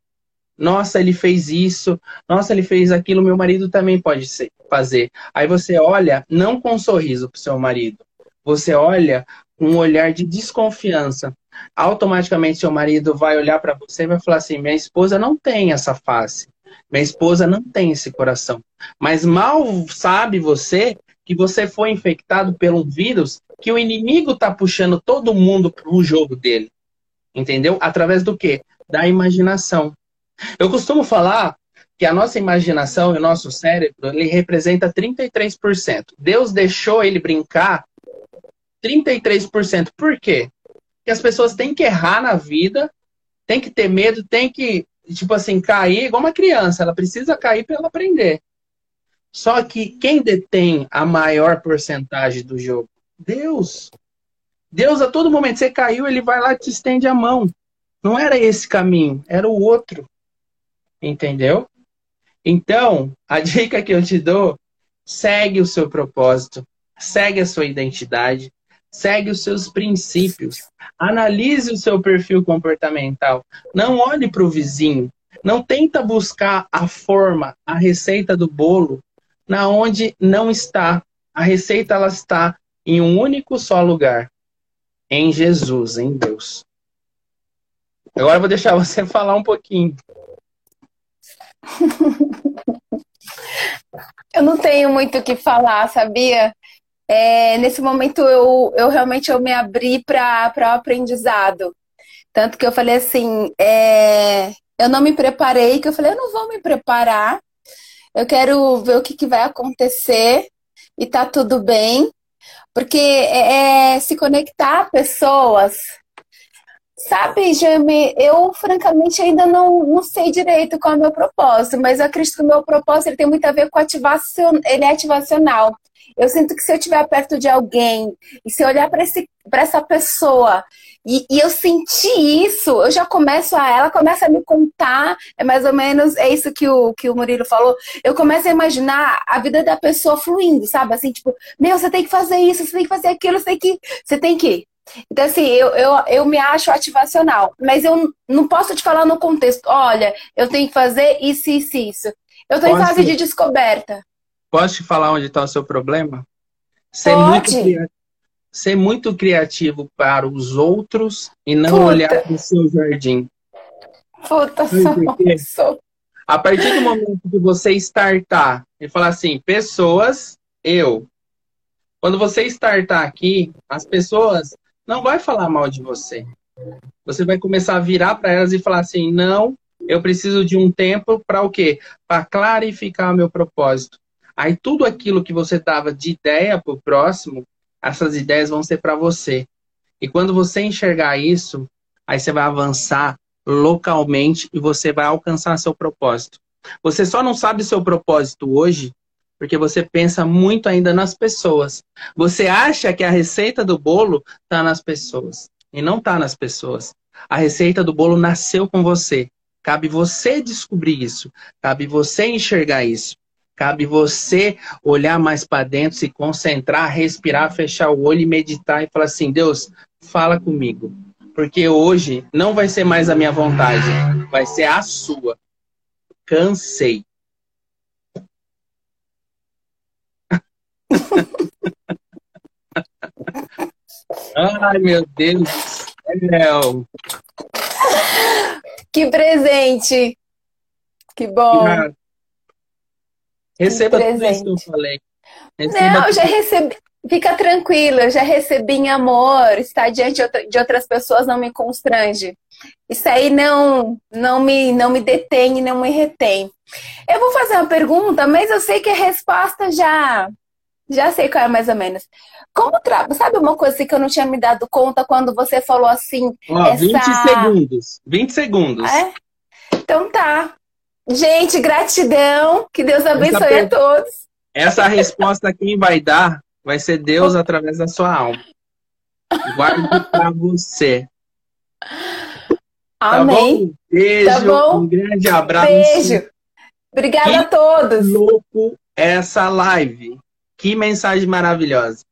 nossa, ele fez isso, nossa, ele fez aquilo, meu marido também pode ser, fazer. Aí você olha, não com um sorriso pro seu marido, você olha com um olhar de desconfiança. Automaticamente seu marido vai olhar para você e vai falar assim: minha esposa não tem essa face, minha esposa não tem esse coração. Mas mal sabe você que você foi infectado pelo vírus que o inimigo está puxando todo mundo para o jogo dele. Entendeu? Através do quê? Da imaginação. Eu costumo falar que a nossa imaginação e o nosso cérebro, ele representa 33%. Deus deixou ele brincar 33%. Por quê? Porque as pessoas têm que errar na vida, têm que ter medo, têm que, tipo assim, cair igual uma criança. Ela precisa cair para ela aprender. Só que quem detém a maior porcentagem do jogo? Deus. Deus, a todo momento, você caiu, ele vai lá e te estende a mão. Não era esse caminho, era o outro. Entendeu? Então, a dica que eu te dou, segue o seu propósito, segue a sua identidade, segue os seus princípios, analise o seu perfil comportamental. Não olhe para o vizinho, não tenta buscar a forma, a receita do bolo na onde não está. A receita ela está em um único só lugar, em Jesus, em Deus. Agora eu vou deixar você falar um pouquinho. eu não tenho muito o que falar, sabia? É, nesse momento eu, eu realmente eu me abri para o aprendizado. Tanto que eu falei assim, é, eu não me preparei, que eu falei, eu não vou me preparar, eu quero ver o que, que vai acontecer e tá tudo bem. Porque é, é se conectar a pessoas Sabe, Jamie, eu francamente ainda não, não sei direito qual é o meu propósito, mas eu acredito que o meu propósito ele tem muito a ver com ativação, ele é ativacional. Eu sinto que se eu estiver perto de alguém e se eu olhar para essa pessoa e, e, eu senti isso, eu já começo a. Ela começa a me contar, é mais ou menos, é isso que o, que o Murilo falou. Eu começo a imaginar a vida da pessoa fluindo, sabe? Assim, tipo, meu, você tem que fazer isso, você tem que fazer aquilo, você tem que. Você tem que. Então, assim, eu, eu, eu me acho ativacional, mas eu não posso te falar no contexto, olha, eu tenho que fazer isso, isso, isso. Eu estou em fase de descoberta. Posso te falar onde está o seu problema? Ser muito, ser muito criativo para os outros e não Puta. olhar para o seu jardim. Puta, sou... A partir do momento que você startar e falar assim, pessoas, eu. Quando você startar aqui, as pessoas não vai falar mal de você. Você vai começar a virar para elas e falar assim: não, eu preciso de um tempo para o quê? Para clarificar o meu propósito. Aí tudo aquilo que você dava de ideia para o próximo, essas ideias vão ser para você. E quando você enxergar isso, aí você vai avançar localmente e você vai alcançar seu propósito. Você só não sabe seu propósito hoje porque você pensa muito ainda nas pessoas. Você acha que a receita do bolo está nas pessoas e não está nas pessoas. A receita do bolo nasceu com você. Cabe você descobrir isso. Cabe você enxergar isso. Cabe você olhar mais para dentro, se concentrar, respirar, fechar o olho e meditar e falar assim: Deus, fala comigo. Porque hoje não vai ser mais a minha vontade, vai ser a sua. Cansei. Ai, meu Deus do céu. Que presente. Que bom. Ah, receba tudo isso que eu falei. Receba Não, eu já recebi. Fica tranquila, eu já recebi em amor. Estar diante de outras pessoas não me constrange. Isso aí não, não, me, não me detém não me retém. Eu vou fazer uma pergunta, mas eu sei que a resposta já já sei qual é mais ou menos. Como tra... Sabe uma coisa assim que eu não tinha me dado conta quando você falou assim? Ó, essa... 20 segundos. 20 segundos. É? Então tá. Gente, gratidão. Que Deus abençoe a todos. Essa resposta quem vai dar vai ser Deus através da sua alma. Guarde para você. Tá Amém. Tá Beijo, tá bom? um grande abraço. Beijo. Obrigada que a todos. Louco essa live. Que mensagem maravilhosa.